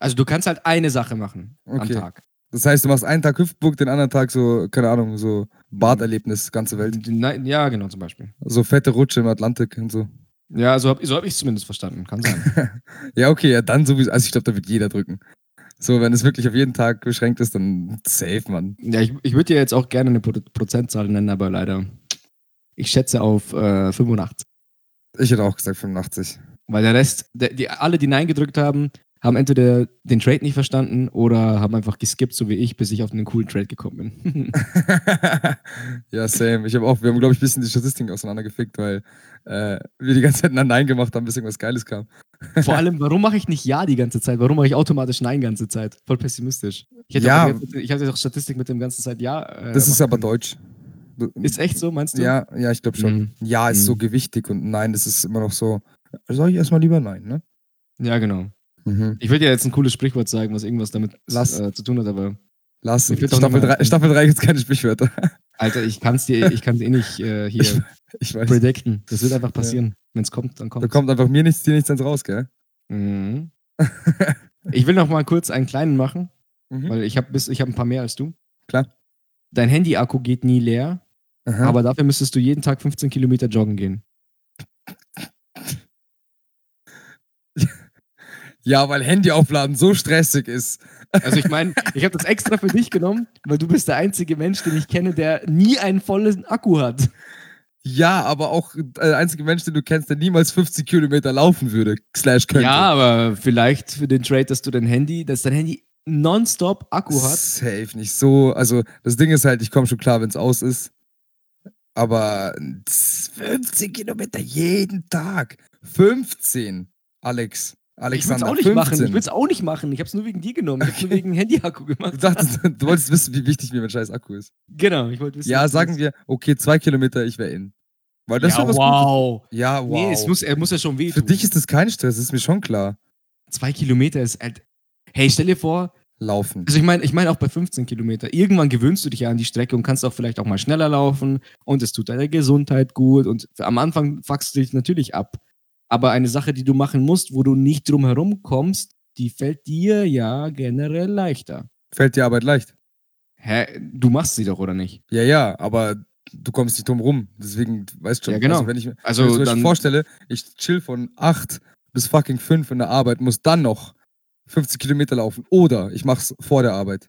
Also du kannst halt eine Sache machen am Okay. Tag. Das heißt, du machst einen Tag Hüftburg, den anderen Tag so, keine Ahnung, so Baderlebnis, ganze Welt. Nein, ja, genau, zum Beispiel. So fette Rutsche im Atlantik und so. Ja, so habe so hab ich es zumindest verstanden. Kann sein. Ja, okay, ja, dann sowieso. Also ich glaube, da wird jeder drücken. So, wenn es wirklich auf jeden Tag beschränkt ist, dann safe, Mann. ja, ich, ich würde dir jetzt auch gerne eine Pro Prozentzahl nennen, aber leider. Ich schätze auf äh, 85. Ich hätte auch gesagt 85. Weil der Rest, der, die, alle, die Nein gedrückt haben, haben entweder den Trade nicht verstanden oder haben einfach geskippt, so wie ich, bis ich auf einen coolen Trade gekommen bin. ja, same. Ich habe auch, wir haben, glaube ich, ein bisschen die Statistiken auseinandergefickt, weil äh, wir die ganze Zeit ein Nein gemacht haben, bis irgendwas Geiles kam. Vor allem, warum mache ich nicht Ja die ganze Zeit? Warum mache ich automatisch Nein die ganze Zeit? Voll pessimistisch. Ich hätte Ja. auch, ich hatte auch Statistik mit dem ganzen Zeit Ja. Äh, Das ist aber können. deutsch. Du- Ist echt so, meinst du? Ja, ja, ich glaube schon. Mhm. Ja ist so Mhm. gewichtig und Nein, das ist immer noch so. Soll ich erstmal lieber Nein, ne? Ja, genau. Mhm. Ich würde dir jetzt ein cooles Sprichwort sagen, was irgendwas damit äh, zu tun hat, aber Lass. Mir fehlt doch Staffel noch mal- 3, Staffel 3 gibt es keine Sprichwörter. Alter, ich kann es dir, ich kann's eh nicht äh, hier Ich, ich weiß. predikten. Das wird einfach passieren. Wenn es kommt, dann Da kommt kommt einfach mir nichts, dir nichts ins raus, gell? mhm. Ich will noch mal kurz einen kleinen machen, Mhm. weil ich habe ich hab ein paar mehr als du. Klar. Dein Handy-Akku geht nie leer, Aha. aber dafür müsstest du jeden Tag 15 Kilometer joggen gehen. ja, weil Handyaufladen so stressig ist. Also ich meine, ich habe das extra für dich genommen, weil du bist der einzige Mensch, den ich kenne, der nie einen vollen Akku hat. Ja, aber auch äh, der einzige Mensch, den du kennst, der niemals 50 Kilometer laufen würde, slash könnte. Ja, aber vielleicht für den Trade, dass du dein Handy, dass dein Handy nonstop Akku hat. Safe, nicht so. Also, das Ding ist halt, ich komme schon klar, wenn es aus ist. Aber 15 Kilometer jeden Tag. 15, Alex. Ich will es Alexander, auch nicht 15. machen. Ich will es auch nicht machen. Ich habe es nur wegen dir genommen. Ich habe nur wegen Handy-Akku Du gemacht. dachtest, du wolltest wissen, wie wichtig mir mein scheiß Akku ist. Genau, ich wollte wissen. Ja, du sagen wir, okay, zwei Kilometer, ich wäre in. Weil das ja, was wow. Gutes. Ja, wow. Nee, es muss, er muss ja schon wehtun. Für dich ist das kein Stress, ist mir schon klar. Zwei Kilometer ist halt. Hey, stell dir vor, Laufen. also ich meine, ich meine auch bei 15 Kilometer. Irgendwann gewöhnst du dich ja an die Strecke und kannst auch vielleicht auch mal schneller laufen und es tut deiner Gesundheit gut und am Anfang fuckst du dich natürlich ab. Aber eine Sache, die du machen musst, wo du nicht drum herum kommst, die fällt dir ja generell leichter. Fällt dir Arbeit leicht. Hä? Du machst sie doch, oder nicht? Ja, ja, aber du kommst nicht drum rum. Deswegen, weißt du schon, Ja, genau. also wenn ich mir Also wenn ich dann- vorstelle, ich chill von 8 bis fucking 5 in der Arbeit, muss dann noch 50 Kilometer laufen. Oder ich mach's vor der Arbeit.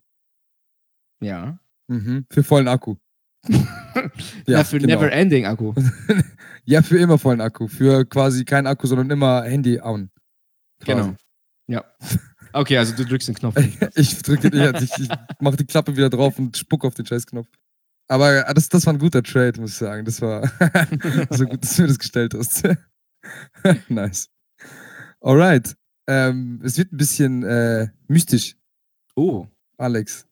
Ja. Mhm. Für vollen Akku. Ja, für genau. Never Ending Akku. Ja, für immer vollen Akku. Für quasi kein Akku, sondern immer Handy on. Quasi. Genau. Ja. Okay, also du drückst den Knopf. Ich drücke, ja, ich, ich mache die Klappe wieder drauf und spuck auf den Scheißknopf. Aber äh, das, das war ein guter Trade, muss ich sagen. Das war so gut, dass du mir das gestellt hast. nice. Alright. Ähm, es wird ein bisschen äh, mystisch, Oh. Alex.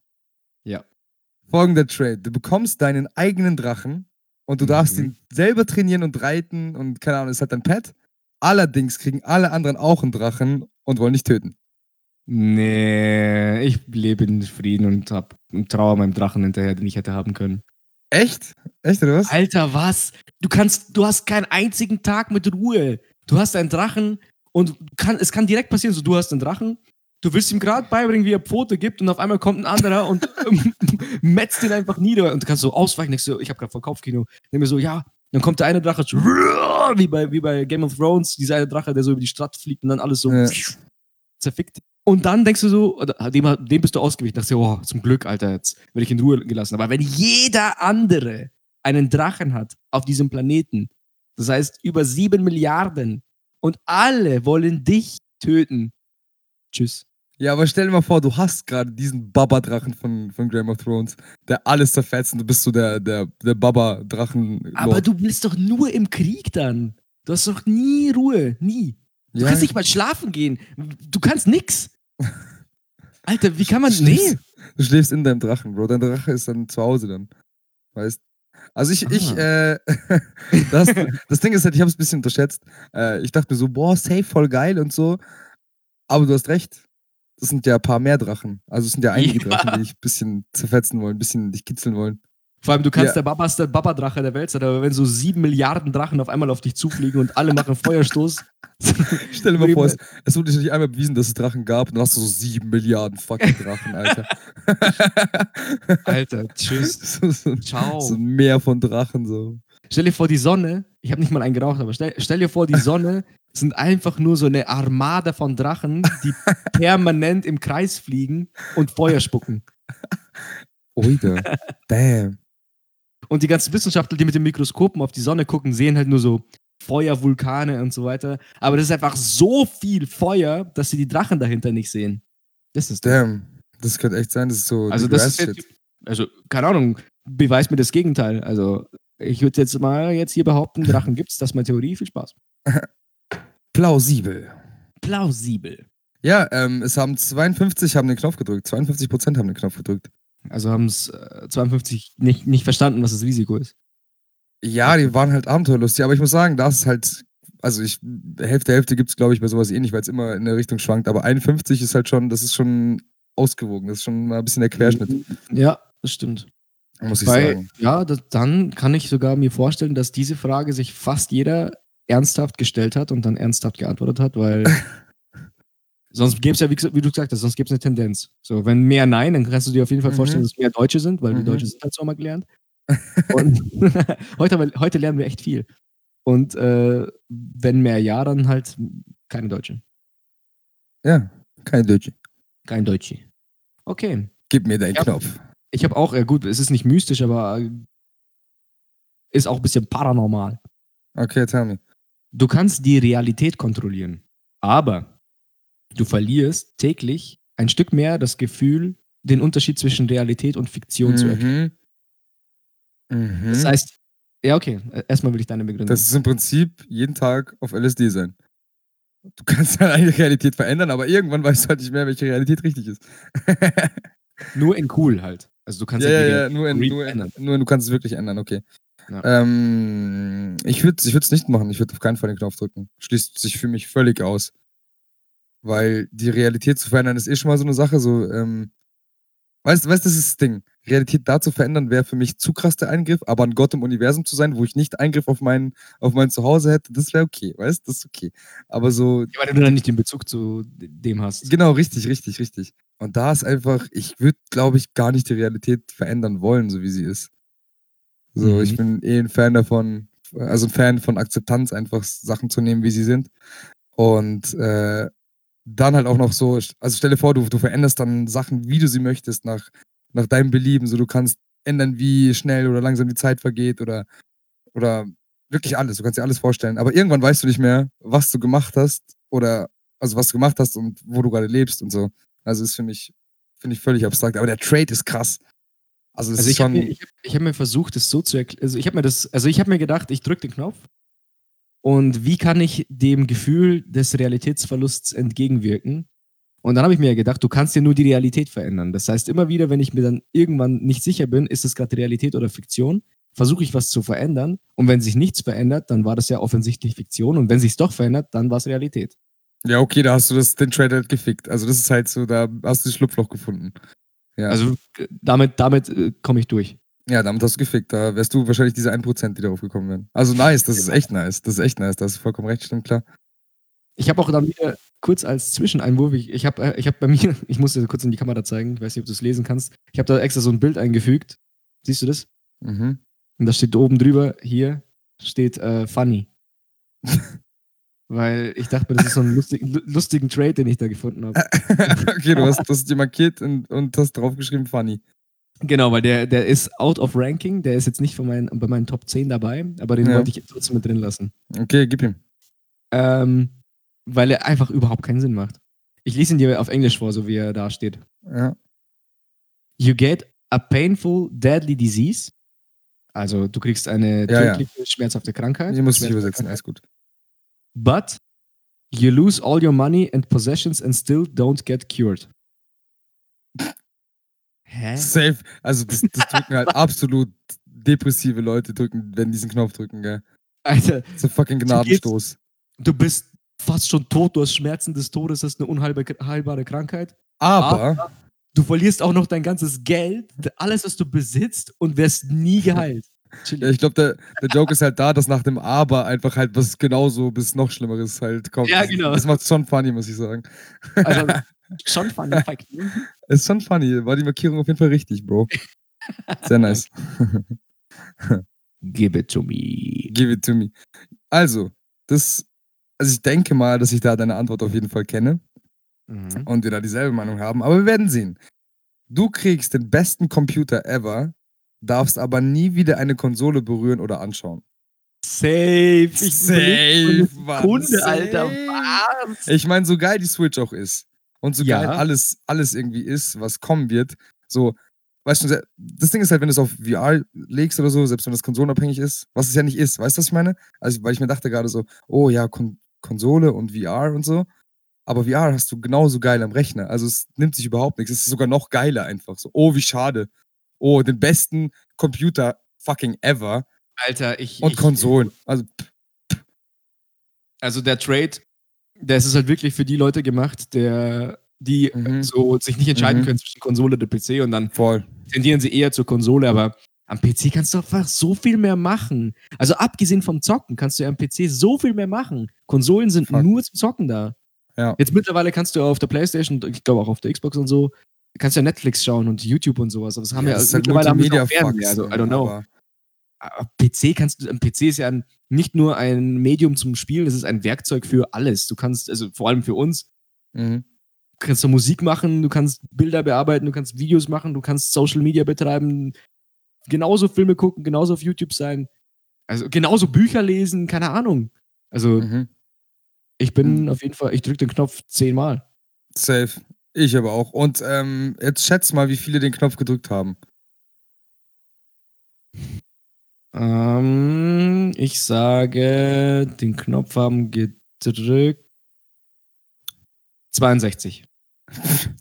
Folgender Trade. Du bekommst deinen eigenen Drachen und du darfst Mhm. ihn selber trainieren und reiten und keine Ahnung, es hat dein Pet. Allerdings kriegen alle anderen auch einen Drachen und wollen dich töten. Nee, ich lebe in Frieden und hab und traue meinem Drachen hinterher, den ich hätte haben können. Echt? Echt, oder was? Alter, was? Du kannst, du hast keinen einzigen Tag mit Ruhe. Du hast einen Drachen und kann, es kann direkt passieren, so du hast einen Drachen, du willst ihm gerade beibringen, wie er Pfote gibt und auf einmal kommt ein anderer und metzt ihn einfach nieder und du kannst so ausweichen, denkst so, ich habe gerade vor Kopfkino, denk mir so, ja, dann kommt der eine Drache, so, wie bei, wie bei Game of Thrones, dieser eine Drache, der so über die Stadt fliegt und dann alles so Ja. zerfickt. Und dann denkst du so, dem, dem bist du ausgewichen, dachtest du, oh, zum Glück, Alter, jetzt werde ich in Ruhe gelassen. Aber wenn jeder andere einen Drachen hat auf diesem Planeten, das heißt über sieben Milliarden, und alle wollen dich töten. Tschüss. Ja, aber stell dir mal vor, du hast gerade diesen Baba-Drachen von, von Game of Thrones, der alles zerfetzt und du bist so der, der, der Baba-Drachen. Aber du bist doch nur im Krieg dann. Du hast doch nie Ruhe. Nie. Du ja, kannst nicht mal schlafen gehen. Du kannst nix. Alter, wie kann man. du Nee. schläfst, du schläfst in deinem Drachen, Bro. Dein Drache ist dann zu Hause dann. Weißt Also ich, ich, äh, das, das Ding ist halt, ich habe es ein bisschen unterschätzt. Äh, ich dachte mir so, boah, safe, voll geil und so. Aber du hast recht. Das sind ja ein paar mehr Drachen. Also es sind ja einige Ja. Drachen, die dich ein bisschen zerfetzen wollen, ein bisschen dich kitzeln wollen. Vor allem, du kannst Ja. der Babaste Baba-Drache der Welt sein, aber wenn so sieben Milliarden Drachen auf einmal auf dich zufliegen und alle machen Feuerstoß. Stell dir mal vor, es, es wurde nicht einmal bewiesen, dass es Drachen gab und dann hast du so sieben Milliarden fucking Drachen, Alter. Alter, tschüss. so, so, Ciao. so ein Meer von Drachen, so. Stell dir vor, die Sonne, ich habe nicht mal einen geraucht, aber stell, stell dir vor, die Sonne sind einfach nur so eine Armada von Drachen, die permanent im Kreis fliegen und Feuer spucken. Oida. Damn. Und die ganzen Wissenschaftler, die mit den Mikroskopen auf die Sonne gucken, sehen halt nur so Feuer, Vulkane und so weiter. Aber das ist einfach so viel Feuer, dass sie die Drachen dahinter nicht sehen. Das ist. Damn. Das könnte echt sein, das ist so. Also das ist jetzt, also keine Ahnung, beweist mir das Gegenteil. Also ich würde jetzt mal jetzt hier behaupten, Drachen gibt's, das ist meine Theorie, viel Spaß. Plausibel. Plausibel. Ja, ähm, es haben 52 haben den Knopf gedrückt. 52 Prozent haben den Knopf gedrückt. Also haben es äh, 52 nicht, nicht verstanden, was das Risiko ist. Ja, die waren halt abenteuerlustig, aber ich muss sagen, das ist halt, also ich, Hälfte, Hälfte gibt es, glaube ich, bei sowas eh nicht, weil es immer in der Richtung schwankt, aber 51 ist halt schon, das ist schon ausgewogen, das ist schon mal ein bisschen der Querschnitt, Ja, das stimmt. Muss ich Weil, sagen. ja, das, dann kann ich sogar mir vorstellen, dass diese Frage sich fast jeder ernsthaft gestellt hat und dann ernsthaft geantwortet hat, weil sonst gäbe es ja, wie, wie du gesagt hast, sonst gäbe es eine Tendenz. So, wenn mehr Nein, dann kannst du dir auf jeden Fall Mhm. vorstellen, dass es mehr Deutsche sind, weil Mhm. wir Deutsche sind halt so mal gelernt. Und heute, heute lernen wir echt viel. Und äh, wenn mehr Ja, dann halt keine Deutsche. Ja, kein Deutsche. Kein Deutsche. Okay. Gib mir deinen Ja. Knopf. Ich habe auch, äh, gut, es ist nicht mystisch, aber äh, ist auch ein bisschen paranormal. Okay, tell me. Du kannst die Realität kontrollieren, aber du verlierst täglich ein Stück mehr das Gefühl, den Unterschied zwischen Realität und Fiktion zu erkennen. Mhm. Mhm. Das heißt, ja, okay, äh, erstmal will ich deine Begründung. Das ist im Prinzip jeden Tag auf LSD sein. Du kannst deine eigene Realität verändern, aber irgendwann weißt du halt nicht mehr, welche Realität richtig ist. Nur in cool halt. Also du kannst ja, halt ja, ja, nur, in, nur, in, nur du kannst es wirklich ändern, okay. Ja. Ähm, ich würde es ich würd's nicht machen. Ich würde auf keinen Fall den Knopf drücken. Schließt sich für mich völlig aus. Weil die Realität zu verändern ist eh schon mal so eine Sache. So, ähm, weißt du, weißt, das ist das Ding. Realität da zu verändern wäre für mich zu krass der Eingriff, aber ein Gott im Universum zu sein, wo ich nicht Eingriff auf mein, auf mein Zuhause hätte, das wäre okay, weißt du, das ist okay. Aber so, Ja, weil du dann nicht den Bezug zu dem hast. Genau, richtig, richtig, richtig. Und da ist einfach, ich würde, glaube ich, gar nicht die Realität verändern wollen, so wie sie ist. So, Mhm. ich bin eh ein Fan davon, also ein Fan von Akzeptanz, einfach Sachen zu nehmen, wie sie sind. Und äh, dann halt auch noch so, also stell dir vor, du, du veränderst dann Sachen, wie du sie möchtest, nach, nach deinem Belieben. So, du kannst ändern, wie schnell oder langsam die Zeit vergeht oder, oder wirklich alles. Du kannst dir alles vorstellen. Aber irgendwann weißt du nicht mehr, was du gemacht hast oder also was du gemacht hast und wo du gerade lebst und so. Also ist für mich, finde ich völlig abstrakt. Aber der Trade ist krass. Also Also ist ich habe mir, ich hab, ich hab mir versucht, das so zu erklären. Also ich habe mir das, also ich habe mir gedacht, ich drücke den Knopf und wie kann ich dem Gefühl des Realitätsverlusts entgegenwirken? Und dann habe ich mir gedacht, du kannst dir nur die Realität verändern. Das heißt, immer wieder, wenn ich mir dann irgendwann nicht sicher bin, ist es gerade Realität oder Fiktion, versuche ich was zu verändern. Und wenn sich nichts verändert, dann war das ja offensichtlich Fiktion. Und wenn sich doch verändert, dann war es Realität. ja, okay, da hast du das, den Trade halt gefickt. Also das ist halt so, da hast du das Schlupfloch gefunden. Ja, Also äh, damit, damit äh, komme ich durch. ja, damit hast du gefickt. Da wärst du wahrscheinlich diese 1%, die darauf gekommen wären. Also nice, das ist echt nice. Das ist echt nice. Da hast du vollkommen recht, stimmt klar. Ich habe auch dann wieder kurz als Zwischeneinwurf, ich, ich habe äh, ich hab bei mir, ich muss dir kurz in die Kamera zeigen, ich weiß nicht, ob du es lesen kannst. Ich habe da extra so ein Bild eingefügt. Siehst du das? Mhm. Und da steht oben drüber, hier steht äh, funny. Weil ich dachte mir, das ist so ein lustig, lu- lustigen Trade, den ich da gefunden habe. okay, du hast, du hast dir markiert und, und hast draufgeschrieben, funny. Genau, weil der, der ist out of ranking, der ist jetzt nicht von meinen, bei meinen Top 10 dabei, aber den Ja. wollte ich jetzt trotzdem mit drin lassen. Okay, gib ihm. Ähm, weil er einfach überhaupt keinen Sinn macht. Ich lese ihn dir auf Englisch vor, so wie er da steht. Ja. You get a painful, deadly disease. Also du kriegst eine Ja, ja. tödliche, schmerzhafte Krankheit. Hier muss ich übersetzen, alles gut. But you lose all your money and possessions and still don't get cured. Hä? Safe. Also das, das drücken halt absolut depressive Leute drücken, wenn diesen Knopf drücken, gell. Alter, So fucking Gnadenstoß. du bist fast schon tot, du hast Schmerzen des Todes, hast eine unheilbare Krankheit. Aber Du verlierst auch noch dein ganzes Geld, alles, was du besitzt und wirst nie geheilt. Ja, ich glaube, der, der Joke ist halt da, dass nach dem Aber einfach halt was genauso bis noch Schlimmeres halt kommt. Ja, genau. Das macht schon funny, muss ich sagen. Also, schon funny. Fact. Ist schon funny. War die Markierung auf jeden Fall richtig, Bro. Sehr nice. Give it to me. Give it to me. Also, das, also ich denke mal, dass ich da deine Antwort auf jeden Fall kenne Mhm. und wir da dieselbe Meinung haben, aber wir werden sehen. Du kriegst den besten Computer ever, darfst aber nie wieder eine Konsole berühren oder anschauen. Safe. Ich Safe, Mann, Kunde, safe. Alter. Was? Ich meine, so geil die Switch auch ist und so Ja. geil alles, alles irgendwie ist, was kommen wird, so, weißt du, das Ding ist halt, wenn du es auf VR legst oder so, selbst wenn das konsolenabhängig ist, was es ja nicht ist, weißt du, was ich meine? Also, weil ich mir dachte gerade so, oh ja, Kon Konsole und VR und so, aber VR hast du genauso geil am Rechner, also es nimmt sich überhaupt nichts, es ist sogar noch geiler einfach so, oh, wie schade, oh, den besten Computer fucking ever Alter, ich. und ich, Konsolen, also, Also der Trade, der ist halt wirklich für die Leute gemacht, der, die Mhm. so sich nicht entscheiden Mhm. können zwischen Konsole oder PC und dann voll. tendieren sie eher zur Konsole, aber am PC kannst du einfach so viel mehr machen. Also abgesehen vom Zocken kannst du ja am PC so viel mehr machen. Konsolen sind Fuck. nur zum Zocken da. Ja. Jetzt mittlerweile kannst du auf der Playstation, ich glaube auch auf der Xbox und so, kannst du ja Netflix schauen und YouTube und sowas. Aber das haben ja, das ist halt mittlerweile haben Multimedia-Fucks, Fernseher, also I don't know. aber- PC kannst du, am PC ist ja ein, nicht nur ein Medium zum Spielen, es ist ein Werkzeug für alles. Du kannst, also vor allem für uns, Mhm. kannst du Musik machen, du kannst Bilder bearbeiten, du kannst Videos machen, du kannst Social Media betreiben, genauso Filme gucken, genauso auf YouTube sein, also genauso Bücher lesen, keine Ahnung. Also Mhm. ich bin auf jeden Fall, ich drücke den Knopf zehnmal. Safe. Ich aber auch. Und ähm, jetzt schätz mal, wie viele den Knopf gedrückt haben. Ähm, ich sage, den Knopf haben gedrückt 62.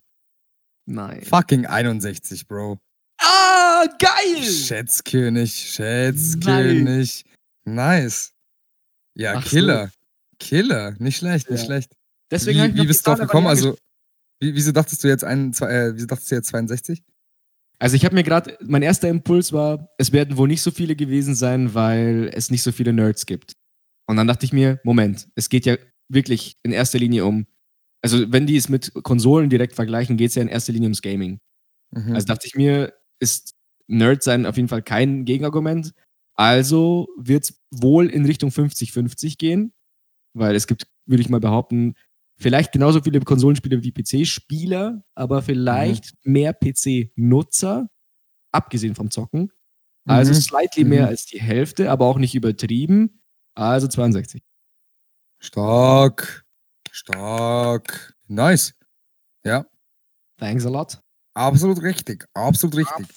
Nein. Fucking 61, Bro. Ah, geil! Schätzkönig, Schätzkönig. Nice. Ja, Ach so. Killer. Killer. Nicht schlecht, nicht Ja. schlecht. Deswegen wie wie bist du drauf gekommen? Also, wie, wieso dachtest du jetzt ein, zwei, äh, wieso dachtest du jetzt 62? Also ich habe mir gerade, mein erster Impuls war, es werden wohl nicht so viele gewesen sein, weil es nicht so viele Nerds gibt. Und dann dachte ich mir, Moment, es geht ja wirklich in erster Linie um, also wenn die es mit Konsolen direkt vergleichen, geht es ja in erster Linie ums Gaming. Mhm. Also dachte ich mir, ist Nerd sein auf jeden Fall kein Gegenargument. Also wird es wohl in Richtung 50-50 gehen, weil es gibt, würde ich mal behaupten, vielleicht genauso viele Konsolenspieler wie PC-Spieler, aber vielleicht mehr PC-Nutzer, abgesehen vom Zocken. Also Mhm. slightly mehr Mhm. als die Hälfte, aber auch nicht übertrieben. Also 62. Stark. Stark. Nice. Ja, Thanks a lot. Absolut richtig. Absolut richtig.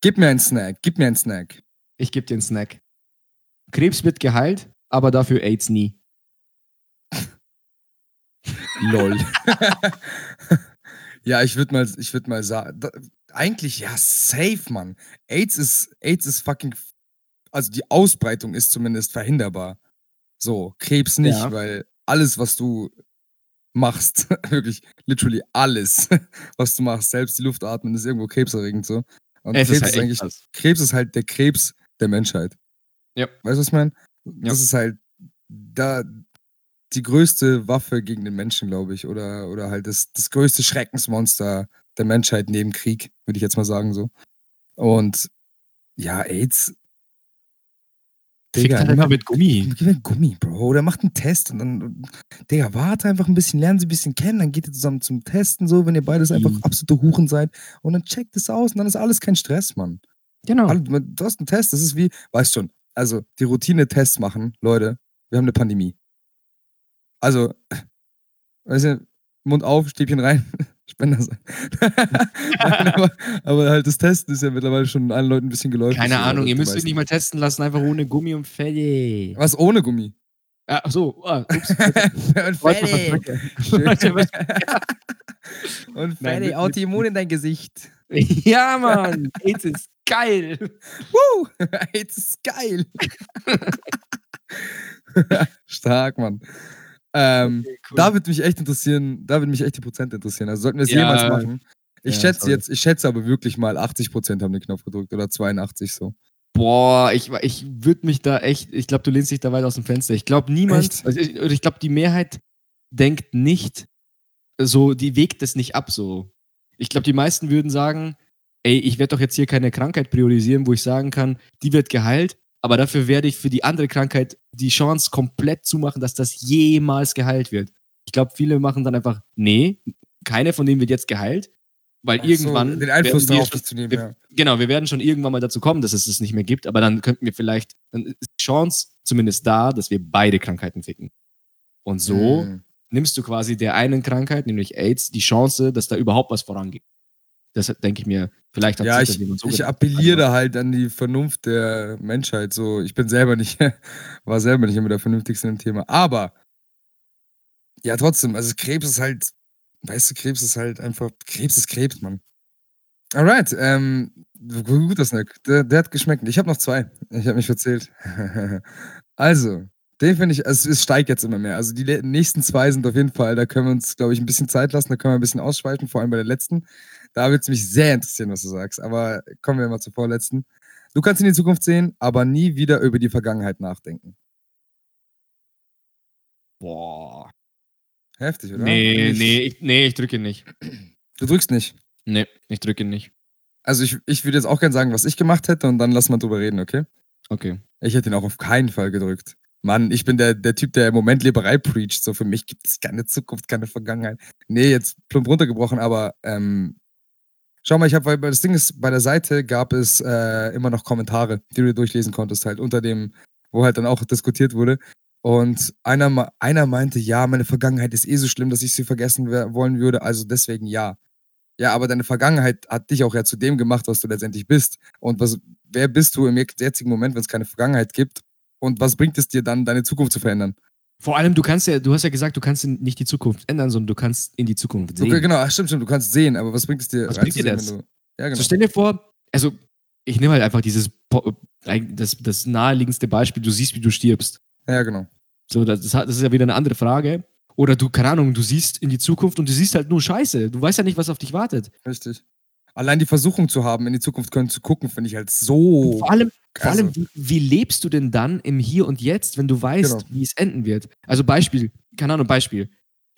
Gib mir einen Snack. Gib mir einen Snack. Ich gebe dir einen Snack. Krebs wird geheilt, aber dafür AIDS nie. Lol. ja, ich würde mal, ich würde mal sagen, da, eigentlich ja safe, Mann. AIDS ist, AIDS ist fucking, also die Ausbreitung ist zumindest verhinderbar. So, Krebs nicht, Ja. weil alles, was du machst, wirklich, literally alles, was du machst, selbst die Luft atmen, ist irgendwo krebserregend so. Und Krebs ist halt ist eigentlich. Krebs ist halt der Krebs der Menschheit. Ja. Weißt du, was ich meine? Ja. Das ist halt da die größte Waffe gegen den Menschen, glaube ich. Oder, oder halt das, das größte Schreckensmonster der Menschheit neben Krieg, würde ich jetzt mal sagen so. Und ja, AIDS. Fickt halt einfach mit Gummi. Einen Gummi, Bro. Oder macht einen Test und dann, Digga, warte einfach ein bisschen, lernen sie ein bisschen kennen, dann geht ihr zusammen zum Testen, so, wenn ihr beides einfach Mhm. absolute Huren seid. Und dann checkt es aus und dann ist alles kein Stress, Mann. Genau. Du hast einen Test, das ist wie, weißt schon, also die Routine-Tests machen, Leute, wir haben eine Pandemie. Also, weißt du, Mund auf, Stäbchen rein, Spender sein. Nein, aber, aber halt das Testen ist ja mittlerweile schon allen Leuten ein bisschen geläufig. Keine Ahnung, ihr müsst euch nicht mal testen lassen, einfach ohne Gummi und fertig. Was ohne Gummi? Ah, ach so, ah, ups. Und fertig. Und fertig, Autoimmun in dein Gesicht. ja, Mann, AIDS ist geil. Woo! Jetzt ist geil. Stark, Mann. Ähm, Okay, cool. Da würde mich echt interessieren, da würde mich echt die Prozente interessieren. Also sollten wir es Ja. jemals machen. Ich Ja, schätze sorry. jetzt, ich schätze aber wirklich mal 80% haben den Knopf gedrückt oder 82 so. Boah, ich, ich würde mich da echt, ich glaube, du lehnst dich da weit aus dem Fenster. Ich glaube, niemand, also ich, oder ich glaube, die Mehrheit denkt nicht so, die wägt das nicht ab so. Ich glaube, die meisten würden sagen, ey, ich werde doch jetzt hier keine Krankheit priorisieren, wo ich sagen kann, die wird geheilt, aber dafür werde ich für die andere Krankheit die Chance komplett zumachen, dass das jemals geheilt wird. Ich glaube, viele machen dann einfach, nee, keine von denen wird jetzt geheilt, weil Ach so, irgendwann den Einfluss darauf schon- zu nehmen, wir, ja. Genau, wir werden schon irgendwann mal dazu kommen, dass es es nicht mehr gibt, aber dann könnten wir vielleicht, dann ist die Chance zumindest da, dass wir beide Krankheiten ficken. Und so Mhm. nimmst du quasi der einen Krankheit, nämlich AIDS, die Chance, dass da überhaupt was vorangeht. Das denke ich mir, vielleicht hat Ja, sich ich, jemand so ich gedacht. appelliere da halt an die Vernunft der Menschheit. So, ich bin selber nicht, war selber nicht immer der vernünftigste im Thema. Aber ja, trotzdem, also Krebs ist halt, weißt du, Krebs ist halt einfach, Krebs ist Krebs, Mann. Alright, ähm, gut das Snack. Der, der hat geschmeckt. Ich habe noch zwei. Ich habe mich verzählt. also, den finde ich, also es steigt jetzt immer mehr. Also die nächsten zwei sind auf jeden Fall, da können wir uns, glaube ich, ein bisschen Zeit lassen, da können wir ein bisschen ausschweifen, vor allem bei der letzten. Da wird es mich sehr interessieren, was du sagst. Aber kommen wir mal zur vorletzten. Du kannst in die Zukunft sehen, aber nie wieder über die Vergangenheit nachdenken. Boah. Heftig, oder? Nee, Ich- nee, ich, nee, ich drücke nicht. Du drückst nicht. Nee, ich drücke nicht. Also ich, ich würde jetzt auch gerne sagen, was ich gemacht hätte und dann lass mal drüber reden, okay? Okay. Ich hätte ihn auch auf keinen Fall gedrückt. Mann, ich bin der, der Typ, der im Moment Leberei preacht. So für mich gibt es keine Zukunft, keine Vergangenheit. Nee, jetzt plump runtergebrochen, aber ähm, schau mal, ich habe, weil das Ding ist, bei der Seite gab es äh, immer noch Kommentare, die du durchlesen konntest, halt unter dem, wo halt dann auch diskutiert wurde. Und einer, einer meinte, ja, meine Vergangenheit ist eh so schlimm, dass ich sie vergessen wollen würde, also deswegen ja. Ja, aber deine Vergangenheit hat dich auch ja zu dem gemacht, was du letztendlich bist. Und was, wer bist du im jetzigen Moment, wenn es keine Vergangenheit gibt? Und was bringt es dir dann, deine Zukunft zu verändern? Vor allem, du kannst ja, du hast ja gesagt, du kannst nicht die Zukunft ändern, sondern du kannst in die Zukunft sehen. Okay, genau, stimmt, stimmt, du kannst sehen, aber was bringt es dir Was bringt dir das? du. Ja, genau. So stell dir vor, also ich nehme halt einfach dieses po- das, das naheliegendste Beispiel, du siehst, wie du stirbst. Ja, genau. So, das, das ist ja wieder eine andere Frage. Oder du, keine Ahnung, du siehst in die Zukunft und du siehst halt nur Scheiße. Du weißt ja nicht, was auf dich wartet. Richtig. Allein die Versuchung zu haben, in die Zukunft können zu gucken, finde ich halt so. Vor allem, vor allem wie, wie lebst du denn dann im Hier und Jetzt, wenn du weißt, Genau. wie es enden wird? Also Beispiel, keine Ahnung, Beispiel.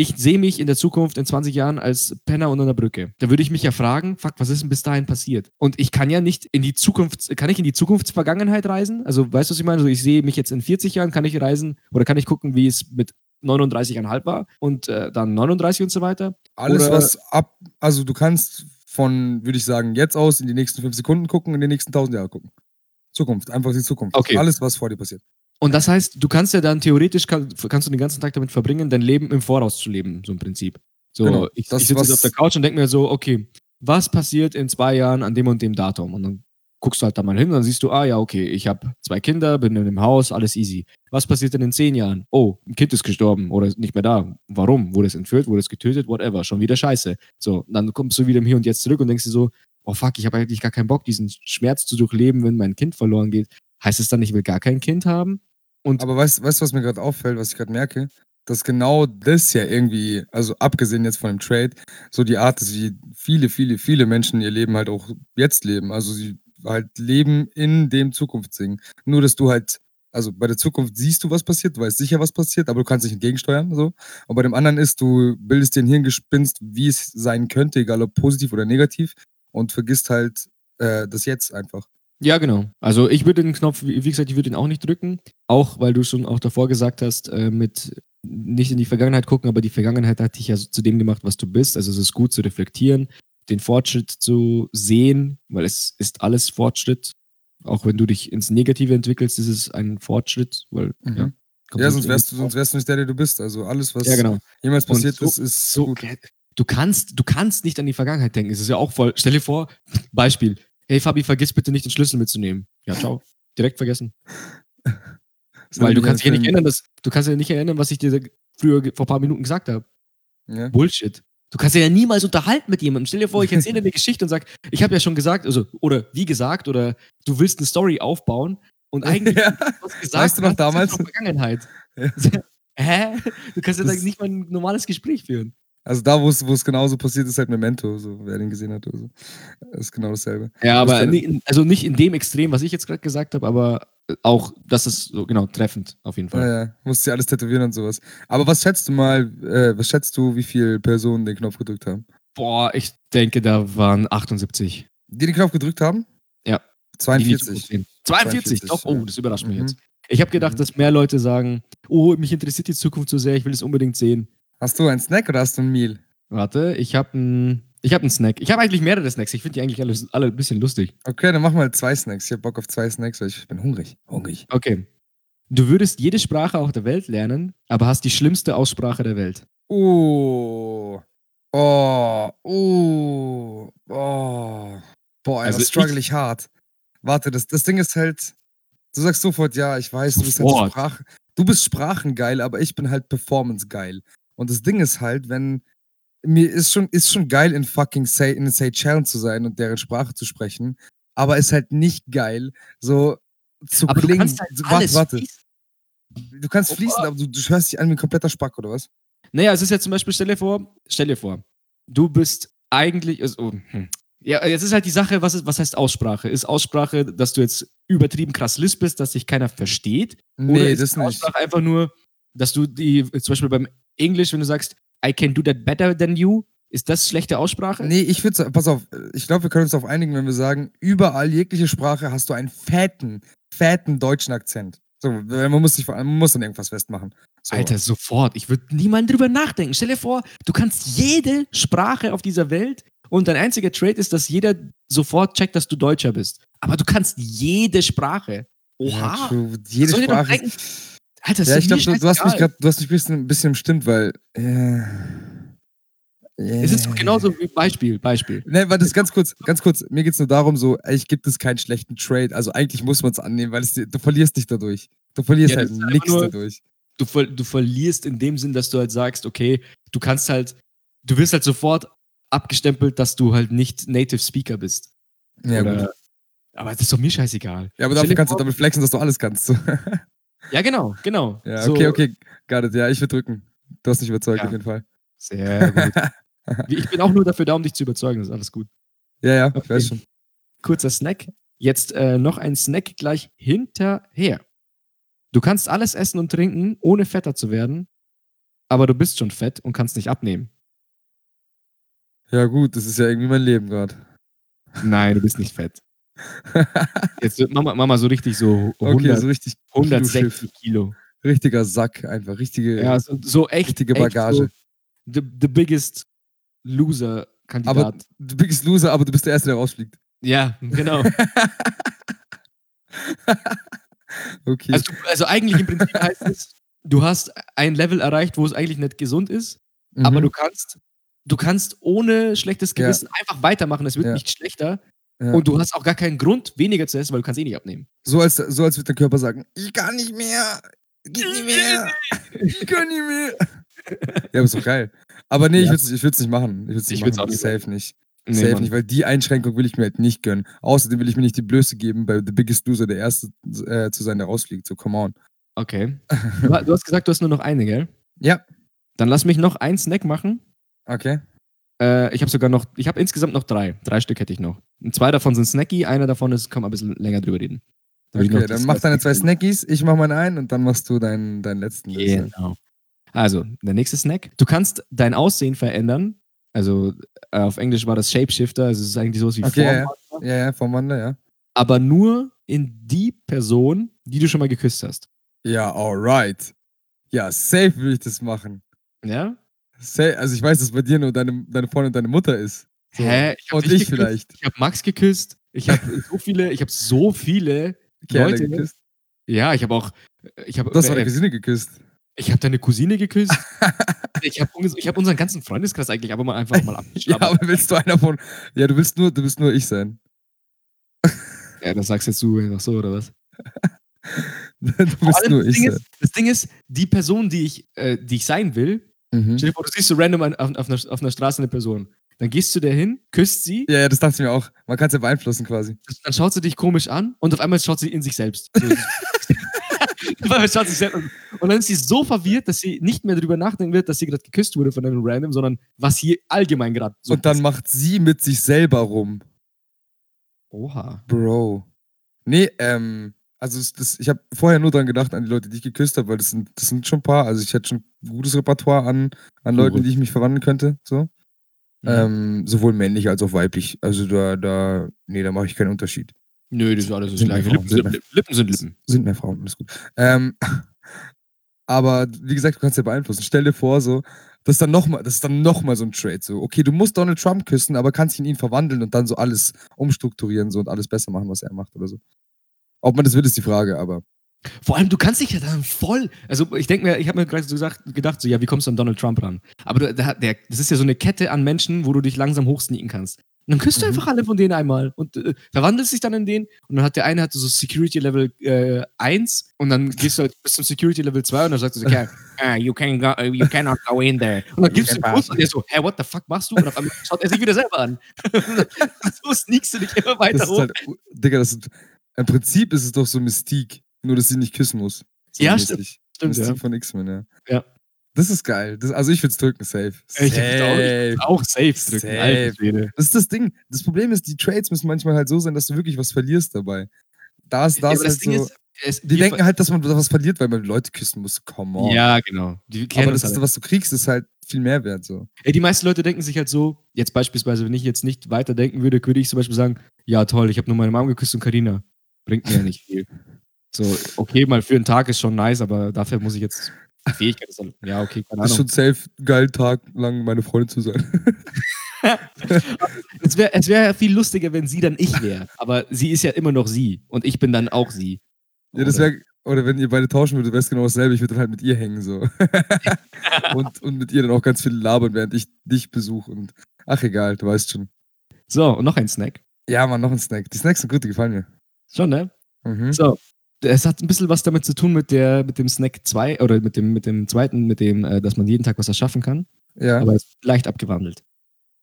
Ich sehe mich in der Zukunft in 20 Jahren als Penner unter einer Brücke. Da würde ich mich ja fragen, fuck, was ist denn bis dahin passiert? Und ich kann ja nicht in die Zukunft, kann ich in die Zukunftsvergangenheit reisen? Also, weißt du, was ich meine? Also, ich sehe mich jetzt in 40 Jahren, kann ich reisen oder kann ich gucken, wie es mit 39,5 war und äh, dann 39 und so weiter? Alles, Oder- was ab. Also, du kannst von, würde ich sagen, jetzt aus in die nächsten fünf Sekunden gucken, in die nächsten tausend Jahre gucken. Zukunft, einfach die Zukunft. Okay. Alles, was vor dir passiert. Und das heißt, du kannst ja dann theoretisch, kann, kannst du den ganzen Tag damit verbringen, dein Leben im Voraus zu leben, so im Prinzip. So, Genau, ich, ich sitze jetzt auf der Couch und denke mir so, okay, was passiert in zwei Jahren an dem und dem Datum? Und dann guckst du halt da mal hin dann siehst du, ah ja, okay, ich habe zwei Kinder, bin in einem Haus, alles easy. Was passiert denn in zehn Jahren? Oh, ein Kind ist gestorben oder ist nicht mehr da. Warum? Wurde es entführt, wurde es getötet, whatever, schon wieder scheiße. So, dann kommst du wieder im Hier und Jetzt zurück und denkst dir so, oh fuck, ich habe eigentlich gar keinen Bock, diesen Schmerz zu durchleben, wenn mein Kind verloren geht. Heißt es dann, ich will gar kein Kind haben? Und Aber weißt du, was mir gerade auffällt, was ich gerade merke? Dass genau das ja irgendwie, also abgesehen jetzt von dem Trade, so die Art ist, wie viele, viele, viele Menschen ihr Leben halt auch jetzt leben. Also sie halt leben in dem Zukunftssingen. Nur, dass du halt, also bei der Zukunft siehst du, was passiert, du weißt sicher, was passiert, aber du kannst nicht entgegensteuern. So. Und bei dem anderen ist, du bildest dir ein Hirngespinst, wie es sein könnte, egal ob positiv oder negativ, und vergisst halt äh, das jetzt einfach. Ja, genau. Also ich würde den Knopf, wie gesagt, ich würde ihn auch nicht drücken. Auch weil du schon auch davor gesagt hast, äh, mit nicht in die Vergangenheit gucken, aber die Vergangenheit hat dich ja zu dem gemacht, was du bist. Also es ist gut zu reflektieren, den Fortschritt zu sehen, weil es ist alles Fortschritt. Auch wenn du dich ins Negative entwickelst, ist es ein Fortschritt, weil Mhm. ja. Ja, sonst wärst, du, sonst wärst du nicht der, der du bist. Also alles, was Ja, genau. jemals passiert so- ist, ist So, gut. du kannst, du kannst nicht an die Vergangenheit denken. Es ist ja auch voll. Stell dir vor, Beispiel. Hey Fabi, vergiss bitte nicht den Schlüssel mitzunehmen. Ja, ciao. Direkt vergessen. Weil du kannst dich ja nicht erinnern, dass, du kannst ja nicht erinnern, was ich dir früher vor ein paar Minuten gesagt habe. Ja. Bullshit. Du kannst ja niemals unterhalten mit jemandem. Stell dir vor, ich erzähle dir eine Geschichte und sag, ich habe ja schon gesagt, also, oder wie gesagt, oder du willst eine Story aufbauen und eigentlich Ja. was gesagt Weißt du noch hast, ist damals? doch Vergangenheit. Ja. Hä? Du kannst ja Das- da nicht mal ein normales Gespräch führen. Also da, wo es genauso passiert, ist halt Memento, so, wer den gesehen hat oder so. Das ist genau dasselbe. Ja, aber ni- also nicht in dem Extrem, was ich jetzt gerade gesagt habe, aber auch, das ist so genau treffend auf jeden Fall. Ja, ja, musst ja alles tätowieren und sowas. Aber was schätzt du mal, äh, was schätzt du, wie viele Personen den Knopf gedrückt haben? Boah, ich denke, da waren 78. Die den Knopf gedrückt haben? Ja. Die 42. 42. 42, Doch, oh, das überrascht mich Mhm. jetzt. Ich habe gedacht, Mhm. dass mehr Leute sagen, oh, mich interessiert die Zukunft so sehr, ich will es unbedingt sehen. Hast du einen Snack oder hast du ein Meal? Warte, ich habe einen ich hab einen Snack. Ich habe eigentlich mehrere Snacks. Ich finde die eigentlich alle, alle ein bisschen lustig. Okay, dann mach mal zwei Snacks. Ich hab Bock auf zwei Snacks, weil ich bin hungrig. Hungrig. Okay. Du würdest jede Sprache auf der Welt lernen, aber hast die schlimmste Aussprache der Welt. Oh. Oh. Oh. Oh. Boah, Also struggle ich hart. Warte, das, das Ding ist halt, du sagst sofort, ja, ich weiß, du bist halt. Sprachen, du bist Sprachengeil, aber ich bin halt Performance geil. Und das Ding ist halt, wenn mir ist schon, ist schon geil, in fucking Say, in Seychellen zu sein und deren Sprache zu sprechen, aber ist halt nicht geil, so zu Aber du klingen. kannst halt warte, warte. fließen. Du kannst Oh, fließen, oh. aber du, du hörst dich an wie ein kompletter Spack, oder was? Naja, es ist jetzt zum Beispiel, stell dir vor, stell dir vor, du bist eigentlich, also, oh, hm. ja, jetzt ist halt die Sache, was, ist, was heißt Aussprache? Ist Aussprache, dass du jetzt übertrieben krass lispelst, dass dich keiner versteht? Oder Nee, ist das nicht. Aussprache einfach nur, dass du die, zum Beispiel beim Englisch, wenn du sagst, I can do that better than you, ist das schlechte Aussprache? Nee, ich würde, pass auf, ich glaube, wir können uns darauf einigen, wenn wir sagen, überall jegliche Sprache hast du einen fetten, fetten deutschen Akzent. So, man muss sich vor allem, man muss dann irgendwas festmachen. So. Alter, sofort. Ich würde niemand drüber nachdenken. Stell dir vor, du kannst jede Sprache auf dieser Welt und dein einziger Trade ist, dass jeder sofort checkt, dass du Deutscher bist. Aber du kannst jede Sprache. Ja, Oha. true. Jede Sprache. denken? Alter, ist Ja, ich glaube, du, du hast mich gerade, du hast mich ein bisschen, ein bisschen bestimmt, weil. Äh, Es ist genauso wie Beispiel, Beispiel. Ne, warte, das ganz kurz, ganz kurz. Mir geht's nur darum, so, eigentlich gibt es keinen schlechten Trade. Also eigentlich muss man es annehmen, weil es, du verlierst dich dadurch. Du verlierst Ja, halt einfach nichts nur- dadurch. Du, ver du verlierst in dem Sinn, dass du halt sagst, okay, du kannst halt, du wirst halt sofort abgestempelt, dass du halt nicht Native Speaker bist. Ja, Oder, gut. aber das ist doch mir scheißegal. Ja, aber dafür kannst du damit flexen, dass du alles kannst. Ja, genau, genau. Ja, So, okay, okay. Got it. Ja, ich will drücken. Du hast mich überzeugt, Ja. auf jeden Fall. Sehr gut. Ich bin auch nur dafür da, um dich zu überzeugen, das ist alles gut. Ja, ja, Okay. ich weiß schon. Kurzer Snack. Jetzt äh, noch ein Snack gleich hinterher. Du kannst alles essen und trinken, ohne fetter zu werden, aber du bist schon fett und kannst nicht abnehmen. Ja, gut, das ist ja irgendwie mein Leben gerade. Nein, du bist nicht fett. Jetzt wird Mama, Mama so richtig so 100, okay, so richtig 160 Kilo. richtiger Sack einfach, richtige, Ja, so, so echt. richtige echt Bagage. So the, the biggest Loser-Kandidat. aber du bist Loser, aber du bist der Erste, der rausfliegt. Ja, genau. okay. Also, also eigentlich im Prinzip heißt es, du hast ein Level erreicht, wo es eigentlich nicht gesund ist, aber Mhm. du kannst, du kannst ohne schlechtes Ja. Gewissen einfach weitermachen, es wird Ja. nicht schlechter Ja. und du hast auch gar keinen Grund, weniger zu essen, weil du kannst eh nicht abnehmen. so, als, so als würde der Körper sagen, ich kann nicht mehr, geht nicht mehr, ich kann nicht mehr. ja, aber ist doch geil. Aber nee, ich Ja. würde es ich würd's nicht machen. Ich würde es Ich nicht würd's machen. auch nicht Safe nicht. Nee, Safe Mann. nicht, weil die Einschränkung will ich mir halt nicht gönnen. Außerdem will ich mir nicht die Blöße geben, bei The Biggest Loser der Erste äh, zu sein, der rausfliegt. So, come on. Okay. Du hast gesagt, du hast nur noch eine, gell? Ja, Dann lass mich noch einen Snack machen. okay. Äh, ich habe sogar noch, ich habe insgesamt noch drei. Drei Stück hätte ich noch. Und zwei davon sind snacky, einer davon ist, kann man ein bisschen länger drüber reden. Da Okay, dann mach deine zwei Snackies, ich mach meinen einen und dann machst du deinen, deinen letzten. Genau. Also, der nächste Snack. Du kannst dein Aussehen verändern. Also, äh, auf Englisch war das Shapeshifter, also es ist eigentlich sowas wie Okay, ja, Formwandler, Ja, ja, vom Wandler, ja. aber nur in die Person, die du schon mal geküsst hast. Ja, alright. Ja, safe will ich das machen. Ja? Also ich weiß, dass bei dir nur deine, deine Freundin und deine Mutter ist. So. Hä? Ich hab und ich geküsst. vielleicht. Ich habe Max geküsst. Ich habe so viele, ich habe so viele Kerle Leute. geküsst. Ja, ich habe auch, ich habe, Du hast äh, Cousine geküsst. ich habe deine Cousine geküsst. ich habe ich hab unseren ganzen Freundeskreis eigentlich aber mal einfach mal Ja, abgeschlagen. aber willst du einer von. Ja, du willst nur, du willst nur ich sein. Ja, das sagst jetzt du einfach so, oder was? du allem nur das, ich Ding sein. ist, das Ding ist, die Person, die ich, äh, die ich sein will, Mhm. stell dir vor, du siehst so random an, auf, auf, einer, auf einer Straße eine Person. Dann gehst du der hin, küsst sie, Ja, ja, das dachte ich mir auch. Man kann es ja beeinflussen quasi. dann schaut sie dich komisch an und auf einmal schaut sie in sich selbst. Auf einmal schaut sie sich selbst an Und dann ist sie so verwirrt, dass sie nicht mehr darüber nachdenken wird, dass sie gerade geküsst wurde von einem Random, sondern was hier allgemein gerade so Und dann macht sie mit sich selber rum. Oha. Bro. Nee, ähm, also das, ich habe vorher nur dran gedacht, an die Leute, die ich geküsst habe, weil das sind, das sind schon ein paar. Also ich hätte schon ein gutes Repertoire an, an Leuten, die ich mich verwandeln könnte. So. Mhm. Ähm, sowohl männlich als auch weiblich. Also da, da, nee, da mache ich keinen Unterschied. Nö, das ist alles das gleiche. Lippen sind sind Lippen. Lippen sind Lippen. Sind mehr Frauen, alles gut. Ähm, aber wie gesagt, du kannst ja beeinflussen. Stell dir vor, so, das ist dann nochmal, das ist dann noch mal so ein Trade. So, okay, du musst Donald Trump küssen, aber kannst ihn in ihn verwandeln und dann so alles umstrukturieren so und alles besser machen, was er macht oder so. Ob man das will, ist die Frage, aber. Vor allem, du kannst dich ja dann voll. Also, ich denke mir, ich habe mir gerade so gesagt, gedacht, so, ja, wie kommst du an Donald Trump ran? Aber du, der, der, das ist ja so eine Kette an Menschen, wo du dich langsam hochsneaken kannst. Und dann küsst du Mhm. einfach alle von denen einmal und äh, verwandelst dich dann in den. Und dann hat der eine hat so Security Level äh, 1 und dann gehst du halt bis zum Security Level 2 und dann sagst du so, okay, ah, you, can go, you cannot go in there. Und dann gibst du einen Kuss und der so, hey, what the fuck machst du? Und auf einmal schaut er sich wieder selber an. so sneakst du dich immer weiter Das hoch. halt, Digga, das ist, im Prinzip ist es doch so Mystique, nur dass sie nicht küssen muss. So Ja, mäßig. Stimmt, Mystique ja. von X-Men, ja. Ja. Das ist geil. Das, also ich würde es drücken, safe. Ich würd's auch- Safe. Auch safe drücken. Safe. Das ist das Ding. Das Problem ist, die Trades müssen manchmal halt so sein, dass du wirklich was verlierst dabei. Da ist, da Ja, das halt Ding so. ist, es, die denken halt, dass man was verliert, weil man Leute küssen muss. Come on. Ja, genau. Aber das das, halt. was du kriegst, ist halt viel mehr wert. So. Ey, die meisten Leute denken sich halt so, jetzt beispielsweise, wenn ich jetzt nicht weiterdenken würde, würde ich zum Beispiel sagen, ja toll, ich habe nur meine Mom geküsst und Karina. Bringt mir ja nicht viel. So, okay, mal für einen Tag ist schon nice, aber dafür muss ich jetzt die Fähigkeit ist dann, ja, okay, keine Das ist Ahnung. schon safe geil, Tag lang meine Freundin zu sein. Es wäre es wär viel lustiger, wenn sie dann ich wäre. Aber sie ist ja immer noch sie. Und ich bin dann auch sie. ja, das wäre. Oder wenn ihr beide tauschen würdet, wäre es genau dasselbe. Ich würde dann halt mit ihr hängen. so. und, und mit ihr dann auch ganz viel labern, während ich dich besuche. Und ach egal, du weißt schon. So, und noch ein Snack. Ja, Mann, noch ein Snack. Die Snacks sind gut, die gefallen mir. Schon, ne? Mhm. So. Es hat ein bisschen was damit zu tun mit der, mit dem Snack 2 oder mit dem, mit dem zweiten, mit dem, äh, dass man jeden Tag was erschaffen kann. Ja. aber es ist leicht abgewandelt.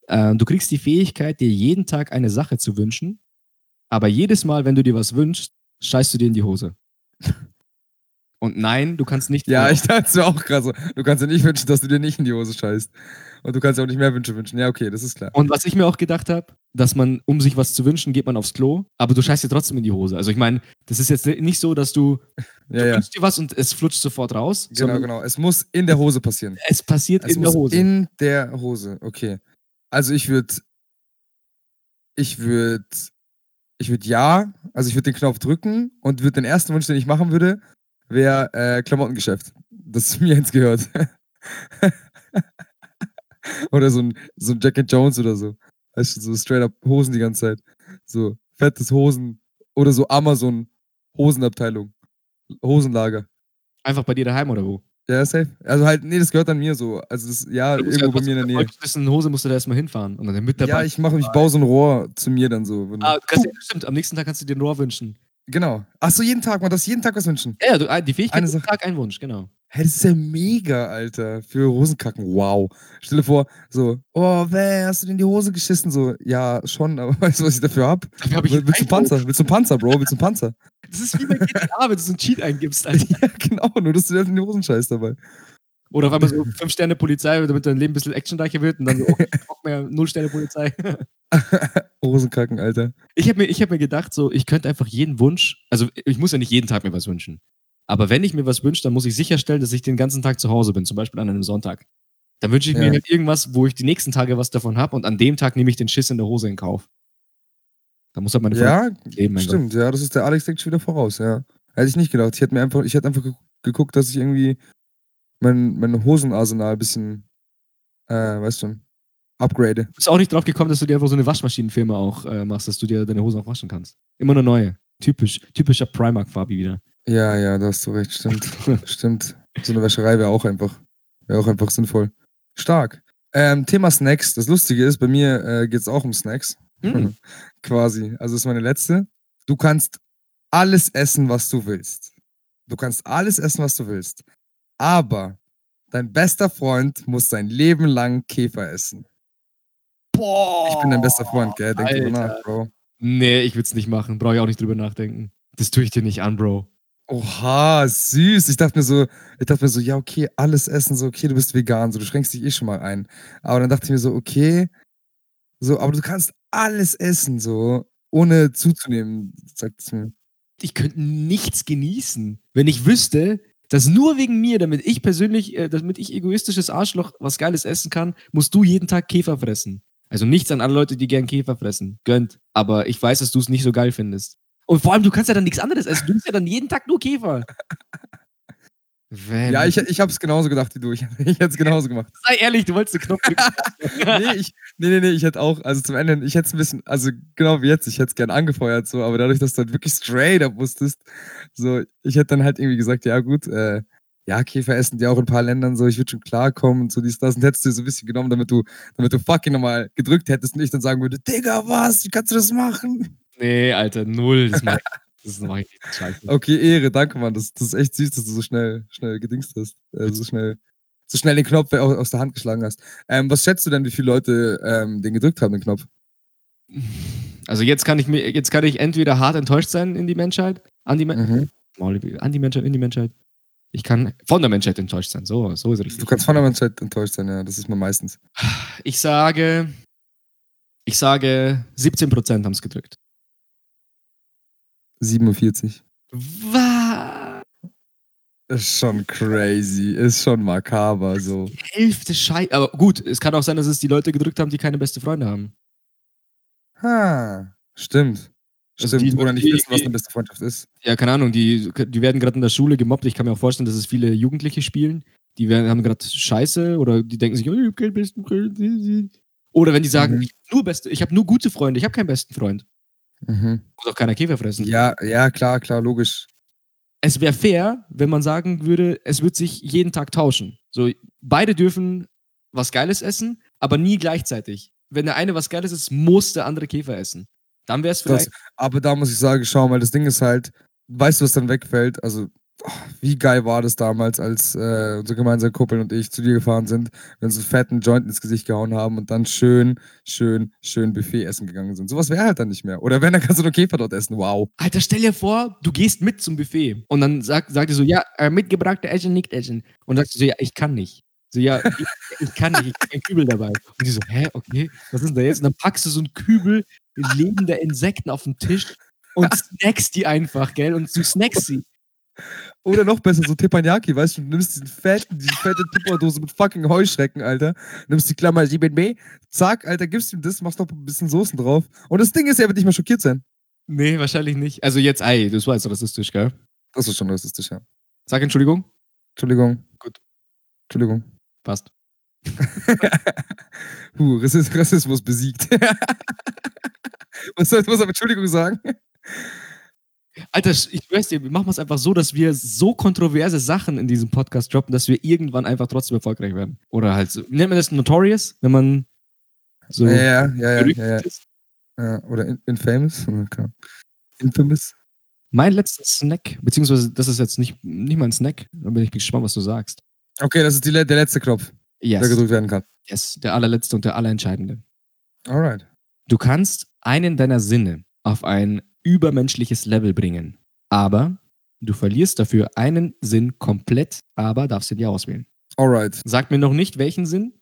Äh, du kriegst die Fähigkeit, dir jeden Tag eine Sache zu wünschen, aber jedes Mal, wenn du dir was wünschst, scheißt du dir in die Hose. Und nein, du kannst nicht. Ja, ich dachte es mir auch gerade so. Du kannst dir nicht wünschen, dass du dir nicht in die Hose scheißt. Und du kannst dir auch nicht mehr Wünsche wünschen. Ja, okay, das ist klar. Und was ich mir auch gedacht habe, dass man, um sich was zu wünschen, geht man aufs Klo, aber du scheißt dir trotzdem in die Hose. Also ich meine, das ist jetzt nicht so, dass du, Ja, du ja. wünschst dir was und es flutscht sofort raus, Genau, genau. Es muss in der Hose passieren. es passiert Es in der Hose. in der Hose. Okay. Also ich würde. Ich würde. Ich würde ja. Also ich würde den Knopf drücken und würde den ersten Wunsch, den ich machen würde, wäre äh, Klamottengeschäft. Das mir jetzt gehört. oder so ein, so ein Jack and Jones oder so. Weißt du, so straight up Hosen die ganze Zeit. So fettes Hosen. Oder so Amazon Hosenabteilung. Hosenlager. Einfach bei dir daheim oder wo? Ja, safe. Also halt, nee, das gehört an mir so. Also das, ja, Du irgendwo ja bei mir in der Nähe. Eine Hose musst du da erstmal hinfahren. Und dann mit der Ja, ich mache, ich baue so ein Rohr zu mir dann so. Wenn- Ah, du kannst, ja, stimmt, am nächsten Tag kannst du dir ein Rohr wünschen. Genau. Ach so, jeden Tag, man das jeden Tag was wünschen. Ja, du, die Fähigkeit Eine jeden Sache. Tag ein Wunsch, genau. Hä, das ist ja mega, Alter. Für Hosenkacken. Wow. Stell dir vor, so, oh, wer, hast du dir in die Hose geschissen? So, ja, schon, aber weißt du, was ich dafür hab? Dafür hab ich Willst du ein Panzer? Willst du einen Panzer, Bro? Willst du einen Panzer? Das ist wie bei GTA, wenn du so einen Cheat eingibst, Alter. ja, genau, nur dass du dir in die Hosen scheißt dabei. Oder auf einmal so 5 Sterne Polizei, damit dein Leben ein bisschen actionreicher wird und dann so, okay, Bock mehr 0 Sterne Polizei. Hosenkacken, Alter. Ich habe mir, ich hab mir gedacht, so, ich könnte einfach jeden Wunsch, also ich muss ja nicht jeden Tag mir was wünschen. Aber wenn ich mir was wünsche, dann muss ich sicherstellen, dass ich den ganzen Tag zu Hause bin, zum Beispiel an einem Sonntag. Dann wünsche ich mir Ja. halt irgendwas, wo ich die nächsten Tage was davon habe und an dem Tag nehme ich den Schiss in der Hose in Kauf. Da muss halt meine Ja, leben, stimmt, ja, das ist der Alex denkt schon wieder voraus, ja. Hätte ich nicht gedacht. Ich hätte mir einfach, ich hätte einfach ge- geguckt, dass ich irgendwie mein, mein Hosenarsenal ein bisschen, äh, weißt du, upgrade. Du bist auch nicht drauf gekommen, dass du dir einfach so eine Waschmaschinenfirma auch äh, machst, dass du dir deine Hosen auch waschen kannst. Immer eine neue. Typisch, typischer Primark-Fabi wieder. Ja, ja, da hast du recht, stimmt. stimmt. So eine Wäscherei wäre auch einfach, wäre auch einfach sinnvoll. Stark. Ähm, Thema Snacks. Das Lustige ist, bei mir äh, geht es auch um Snacks. Hm. Quasi. Also das ist meine letzte. Du kannst alles essen, was du willst. Du kannst alles essen, was du willst. Aber dein bester Freund muss sein Leben lang Käfer essen. Boah! Ich bin dein bester Freund, gell? Denk drüber nach, Bro. Nee, ich würde es nicht machen. Brauche ich auch nicht drüber nachdenken. Das tue ich dir nicht an, Bro. Oha, süß. Ich dachte mir so ich dachte mir so: „Ja, okay, alles essen, so okay, du bist vegan, so du schränkst dich eh schon mal ein.“ Aber dann dachte ich mir so: „Okay, so, aber du kannst alles essen so, ohne zuzunehmen“, sagt es mir. Ich könnte nichts genießen, wenn ich wüsste, dass nur wegen mir, damit ich persönlich äh, damit ich egoistisches Arschloch was Geiles essen kann, musst du jeden Tag Käfer fressen. Also nichts an alle Leute, die gern Käfer fressen. Gönnt. Aber ich weiß, dass du's nicht so geil findest. Und vor allem, du kannst ja dann nix anderes essen. Du isst ja dann jeden Tag nur Käfer. Wenn Ja, ich ich habe es genauso gedacht wie du. Ich ich hätte es genauso gemacht. Sei ehrlich, du wolltest den Knopf drücken. Ne, ich ne, ne, ne, ich hätte auch also zum Ende ich hätte es 'n bisschen also genau wie jetzt, ich hätte es gern angefeuert so, aber dadurch, dass du halt wirklich straight up wusstest, so, ich hätte dann halt irgendwie gesagt: „Ja gut, äh, ja, Käfer essen die auch in 'n paar Ländern so, ich würde schon klarkommen“ und so dies, das und hättest dir so 'n bisschen genommen, damit du damit du fucking noch mal gedrückt hättest und ich dann sagen würde: „Digga, was? Wie kannst du das machen?“ Ne, Alter, null. Das mache ich das mache ich nicht. Scheiße. Okay, Ehre, danke, Mann. Das das ist echt süß, dass du so schnell schnell gedingst hast äh, so schnell so schnell den Knopf au aus der Hand geschlagen hast. Ähm, was schätzt du denn, wie viele Leute, ähm, den gedrückt haben, den Knopf? Also, jetzt kann ich mir jetzt kann ich entweder hart enttäuscht sein in die Menschheit an die Men Mhm. an die Menschheit, in die Menschheit. Ich kann von der Menschheit enttäuscht sein. So so ist richtig. Du kannst von der Menschheit enttäuscht sein, ja, das ist man meistens. Ich sage ich sage, 17% haben's gedrückt. 47. Wa Ist schon crazy, ist schon makaber so. Die Hälfte Schei aber gut, es kann auch sein, dass es die Leute gedrückt haben, die keine beste Freunde haben. Ha, stimmt. Also, Stimmt. die Oder nicht die wissen, was die 'ne beste Freundschaft ist. Ja, keine Ahnung, die die werden grad in der Schule gemobbt. Ich kann mir auch vorstellen, dass es viele Jugendliche spielen. Die werden haben grad Scheiße oder die denken sich: „Oh, ich habe keinen besten Freund.“ Oder wenn die sagen: Mhm. „Ich habe nur beste ich habe nur gute Freunde, ich habe keinen besten Freund.“ Mhm. Muss auch keiner Käfer fressen. Ja, ja, klar, klar, logisch. Es wäre fair, wenn man sagen würde, es wird sich jeden Tag tauschen. So, beide dürfen was Geiles essen, aber nie gleichzeitig. Wenn der eine was Geiles isst, muss der andere Käfer essen. Dann wäre es Das vielleicht aber da muss ich sagen, schau mal, das Ding ist halt weißt du, was dann wegfällt? Also, wie geil war das damals, als, äh, unsere gemeinsamen Kumpel und ich zu dir gefahren sind, wir uns 'n fetten Joint ins Gesicht gehauen haben und dann schön, schön, schön Buffet essen gegangen sind. So was wäre halt dann nicht mehr. Oder wenn, dann kannst du nur Käfer dort essen. Wow. Alter, stell dir vor, du gehst mit zum Buffet und dann sagt sagt er so: „Ja, äh, mitgebrachte Essen, nicht essen.“ Und sagst du so: „Ja, ich kann nicht.“ So: „Ja, ich ich kann nicht, ich habe keinen Kübel dabei.“ Und die so: „Hä, okay, was ist denn da jetzt?“ Und dann packst du so 'n Kübel lebender Insekten auf 'n Tisch und snackst die einfach, gell? Und du snackst sie. Oder noch besser, so Teppanyaki, weißt du, du nimmst diesen fetten diese fette Tupperdose mit fucking Heuschrecken, Alter, nimmst die Klammer 7b, zack, Alter, gibst ihm das, machst noch 'n bisschen Soßen drauf. Und das Ding ist, er wird nicht mehr schockiert sein. Ne, wahrscheinlich nicht. Also jetzt ey, das war jetzt rassistisch, gell? Das ist schon rassistisch, ja. Sag Entschuldigung. Entschuldigung. Gut. Entschuldigung. Passt. Puh, Rassis Rassismus besiegt. Was soll mit Entschuldigung sagen? Alter, ich es dir, wir machen es einfach so, dass wir so kontroverse Sachen in diesem Podcast droppen, dass wir irgendwann einfach trotzdem erfolgreich werden. Oder halt so nennt man das notorious, wenn man so Ja, ja, ja, ja, ja, oder in infamous? Klar. Infamous? Mein letzter Snack, beziehungsweise das ist jetzt nicht nicht mal 'n Snack, da bin ich gespannt, was du sagst. Okay, das ist die der letzte Knopf, der Yes. gedrückt werden kann. Yes, der allerletzte und der allerentscheidende. Alright. Du kannst einen deiner Sinne auf ein übermenschliches Level bringen, aber du verlierst dafür einen Sinn komplett, aber darfst ihn dir auswählen. Alright. Sag mir noch nicht, welchen Sinn.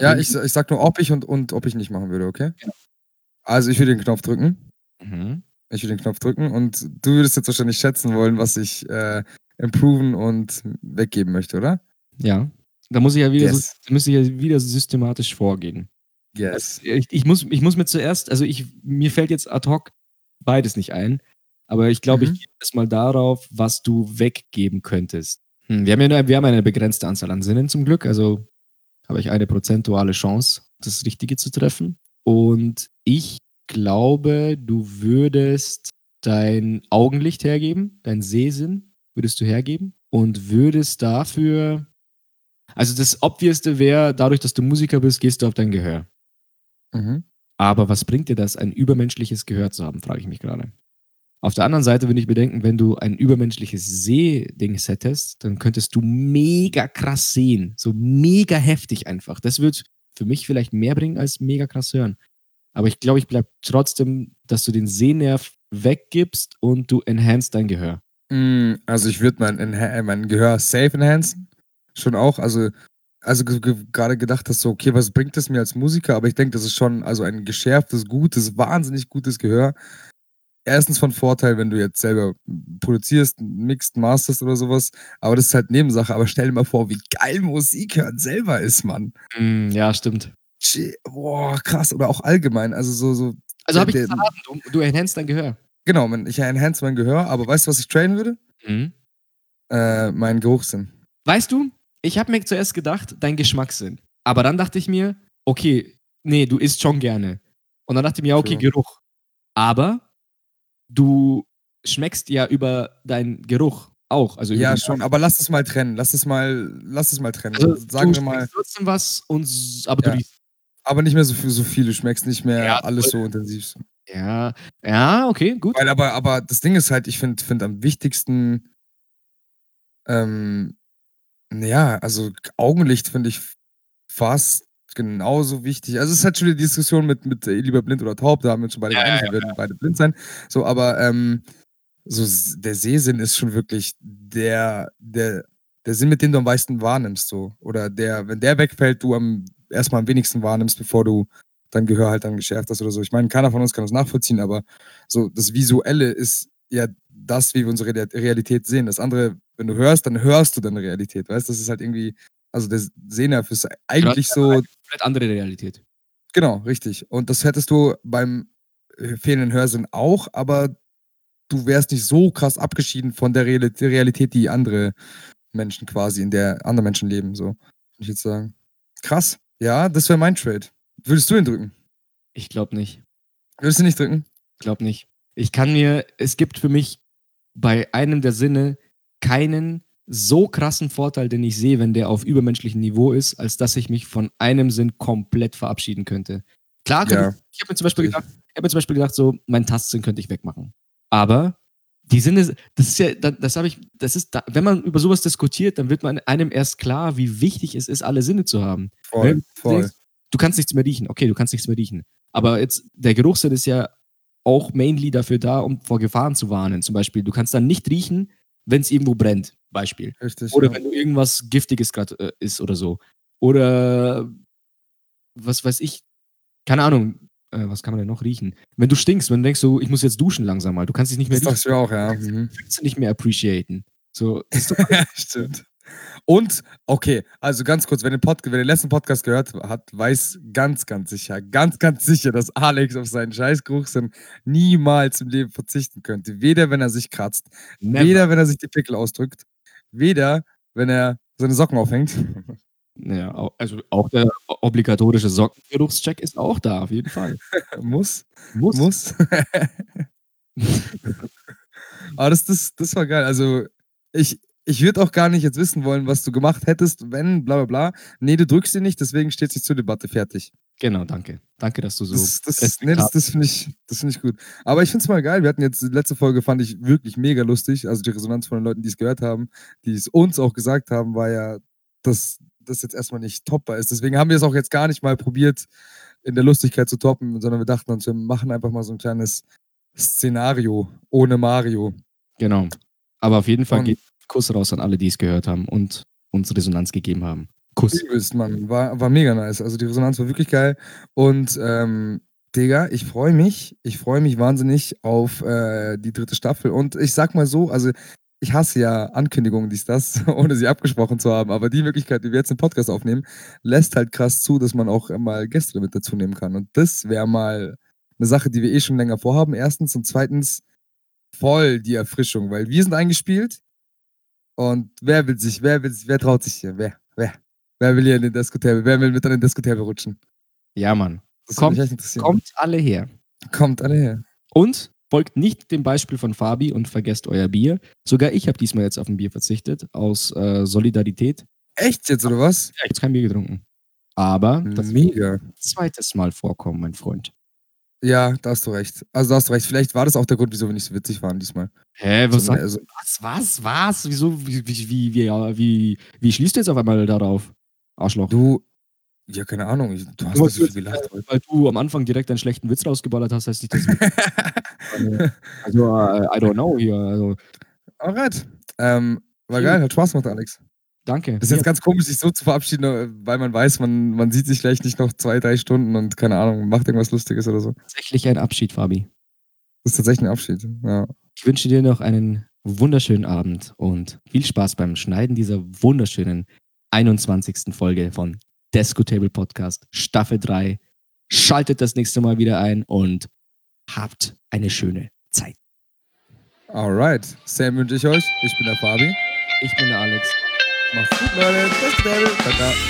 Ja, ich ich sage nur, ob ich und und ob ich nicht machen würde, okay? Genau. Also, ich würde den Knopf drücken. Mhm. Ich würde den Knopf drücken und du würdest jetzt wahrscheinlich schätzen wollen, was ich, äh, improven und weggeben möchte, oder? Ja. Da muss ich ja wieder Yes. so müsste ich ja wieder systematisch vorgehen. Yes. Ich ich muss ich muss mir zuerst also, ich mir fällt jetzt ad hoc beides nicht ein, aber ich glaube, Mhm. ich gehe erst mal darauf, was du weggeben könntest. Hm, wir haben ja nur wir haben eine begrenzte Anzahl an Sinnen zum Glück, also habe ich eine prozentuale Chance, das Richtige zu treffen. Und ich glaube, du würdest dein Augenlicht hergeben, dein Sehsinn würdest du hergeben und würdest dafür also, das Obviousste wäre, dadurch, dass du Musiker bist, gehst du auf dein Gehör. Mhm. Aber was bringt dir das, ein übermenschliches Gehör zu haben, frage ich mich gerade. Auf der anderen Seite würde ich bedenken, wenn du ein übermenschliches Sehdings hättest, dann könntest du mega krass sehen. So mega heftig einfach. Das wird für mich vielleicht mehr bringen als mega krass hören. Aber ich glaube, ich bleibe trotzdem, dass du den Sehnerv weggibst und du enhance dein Gehör. Hm, also, ich würde mein Enha mein Gehör safe enhancen. Schon auch. Also also, ge ge grade gedacht hast so: „Okay, was bringt es mir als Musiker?“ Aber ich denke, das ist schon also, ein geschärftes, gutes, wahnsinnig gutes Gehör. Erstens von Vorteil, wenn du jetzt selber produzierst, mixt, masterst oder so was, aber das ist halt Nebensache. Aber stell dir mal vor, wie geil Musik hören selber ist, Mann. Hm, ja, stimmt. Boah, krass. Oder auch allgemein. Also, so so Also, habe ich verraten, du du enhanced dein Gehör? Genau, ich enhance mein Gehör, aber weißt du, was ich trainen würde? Mhm. Äh, meinen Geruchssinn. Weißt du, ich habe mir zuerst gedacht, dein Geschmackssinn. Aber dann dachte ich mir: „Okay, ne, du isst schon gerne.“ Und dann dachte ich mir: „Ja, okay, True. Geruch.“ Aber du schmeckst ja über deinen Geruch auch, also Ja, schon, Atem. aber lass es mal trennen. Lass es mal lass es mal trennen. Also, Sagen du wir mal trotzdem was und aber du Ja. riechst Aber nicht mehr so viel so viel. Du schmeckst nicht Ja, mehr alles voll. so intensiv. Ja, ja, okay, gut. Weil aber aber das Ding ist halt, ich finde finde am wichtigsten ähm, ja, also, Augenlicht finde ich fast genauso wichtig. Also, es ist halt schon die Diskussion mit mit, äh, lieber blind oder taub, da haben wir uns schon beide Ja, ja, geeinigt, wir ja, werden ja. beide blind sein. So, aber, ähm, so s der Sehsinn ist schon wirklich der der der Sinn, mit dem du am meisten wahrnimmst so. Oder der wenn der wegfällt, du am erst mal am wenigsten wahrnimmst, bevor du dein Gehör halt dann geschärft hast oder so. Ich meine, keiner von uns kann das nachvollziehen, aber so das Visuelle ist ja das, wie wir unsere Real Realität sehen. Das andere, wenn du hörst, dann hörst du deine Realität, weißt du? Das ist halt irgendwie also, der Sehnerv ist eigentlich so eine komplett andere Realität. Genau, richtig. Und das hättest du beim, äh, fehlenden Hörsinn auch, aber du wärst nicht so krass abgeschieden von der Reali Realität, die andere Menschen quasi in der andere Menschen leben, so, würde ich jetzt sagen. Krass. Ja, das wäre mein Trade. Würdest du ihn drücken? Ich glaube nicht. Würdest du nicht drücken? Glaube nicht. Ich kann mir es gibt für mich bei einem der Sinne keinen so krassen Vorteil, den ich sehe, wenn der auf übermenschlichem Niveau ist, als dass ich mich von einem Sinn komplett verabschieden könnte. Klar Ja. ich ich habe mir zum Beispiel gedacht ich habe mir zum Beispiel gedacht, so, meinen Tastsinn könnte ich wegmachen. Aber die Sinne das ist ja da das habe ich das ist wenn man über so was diskutiert, dann wird man einem erst klar, wie wichtig es ist, alle Sinne zu haben. Voll, Ne, voll. du kannst nichts mehr riechen. Okay, du kannst nichts mehr riechen. Aber jetzt der Geruchssinn ist ja auch mainly dafür da, um vor Gefahren zu warnen. Zum Beispiel, du kannst dann nicht riechen, wenn's irgendwo brennt, Beispiel. Richtig, Oder ja. wenn du irgendwas Giftiges grad, äh, ist oder so. Oder was weiß ich, keine Ahnung, äh, was kann man denn noch riechen? Wenn du stinkst, wenn du denkst so: „Ich muss jetzt duschen langsam mal“, du kannst dich nicht mehr Das dachte ich mir auch, ja. Mhm. Du kannst nicht mehr appreciaten. So, ist doch Ja, stimmt. Und okay, also ganz kurz, wer den Pod wer den letzten Podcast gehört hat, weiß ganz, ganz sicher ganz, ganz sicher, dass Alex auf seinen scheiß Geruchssinn niemals im Leben verzichten könnte. Weder, wenn er sich kratzt, Never. weder, wenn er sich die Pickel ausdrückt, weder, wenn er seine Socken aufhängt. Ja, also auch der obligatorische Sockengeruchscheck ist auch da, auf jeden Fall. Muss. Muss. Muss. Aber das das das war geil. Also, ich ich würde auch gar nicht jetzt wissen wollen, was du gemacht hättest, wenn bla bla bla. Ne, du drückst ihn nicht, deswegen steht's nicht zur Debatte. Fertig. Genau, danke. Danke, dass du so Das das ne, respektabel das das finde ich das finde ich gut. Aber ich finde es mal geil. Wir hatten jetzt die letzte Folge fand ich wirklich mega lustig. Also, die Resonanz von den Leuten, die's gehört haben, die es uns auch gesagt haben, war ja, dass das jetzt erst mal nicht toppbar ist. Deswegen haben wir es auch jetzt gar nicht mal probiert, in der Lustigkeit zu toppen, sondern wir dachten uns, wir machen einfach mal so 'n kleines Szenario ohne Mario. Genau. Aber auf jeden Fall geht Kuss raus an alle, die's gehört haben und uns Resonanz gegeben haben. Kuss. Übelst, Mann. War war mega nice. Also, die Resonanz war wirklich geil. Und, ähm, Digga, ich freue mich ich freue mich wahnsinnig auf, äh, die 3. Staffel. Und ich sage mal so, also, ich hasse ja Ankündigungen, dies, das, ohne sie abgesprochen zu haben. Aber die Möglichkeit, wie wir jetzt den Podcast aufnehmen, lässt halt krass zu, dass man auch, mal Gäste mit dazu nehmen kann. Und das wäre mal 'ne Sache, die wir eh schon länger vorhaben, erstens. Und zweitens voll die Erfrischung, weil wir sind eingespielt. Und wer will sich wer will sich wer traut sich hier? Wer? Wer? Wer will hier in den Disco-Table? Wer will mit an den Disco-Table rutschen? Ja, Mann. Das Kommt kommt alle her. Kommt alle her. Und folgt nicht dem Beispiel von Fabi und vergesst euer Bier. Sogar ich habe diesmal jetzt auf 'n Bier verzichtet, aus, äh, Solidarität. Echt jetzt, oder was? Ja, ich habe kein Bier getrunken. Aber das wird Mega. ein zweites Mal vorkommen, mein Freund. Ja, da hast du recht. Also, da hast du recht. Vielleicht war das auch der Grund, wieso wir nicht so witzig waren diesmal. Hä, was sagt also was, was, was? Wieso, wie wie wie wie wie schließt du jetzt auf einmal darauf, Arschloch? Du ja, keine Ahnung. Ich du hast nicht so viel gelacht weil du am Anfang direkt einen schlechten Witz rausgeballert hast, heißt nicht, dass also, also, äh, I don't know hier, also Alright. Ähm, war geil, hat Spaß gemacht, Alex. Danke. Das ist jetzt ganz komisch, sich so zu verabschieden, äh, weil man weiß, man, man sieht sich gleich nicht noch zwei, drei Stunden und keine Ahnung, macht irgendwas Lustiges oder so. tatsächlich ein Abschied, Fabi. Das ist tatsächlich ein Abschied. Ja. Ich wünsche dir noch einen wunderschönen Abend und viel Spaß beim Schneiden dieser wunderschönen 21. Folge von Desco Table Podcast Staffel 3. Schaltet das nächste Mal wieder ein und habt eine schöne Zeit. Alright. Sam wünsche ich euch. Ich bin der Fabi. Ich bin der Alex. Macht's gut,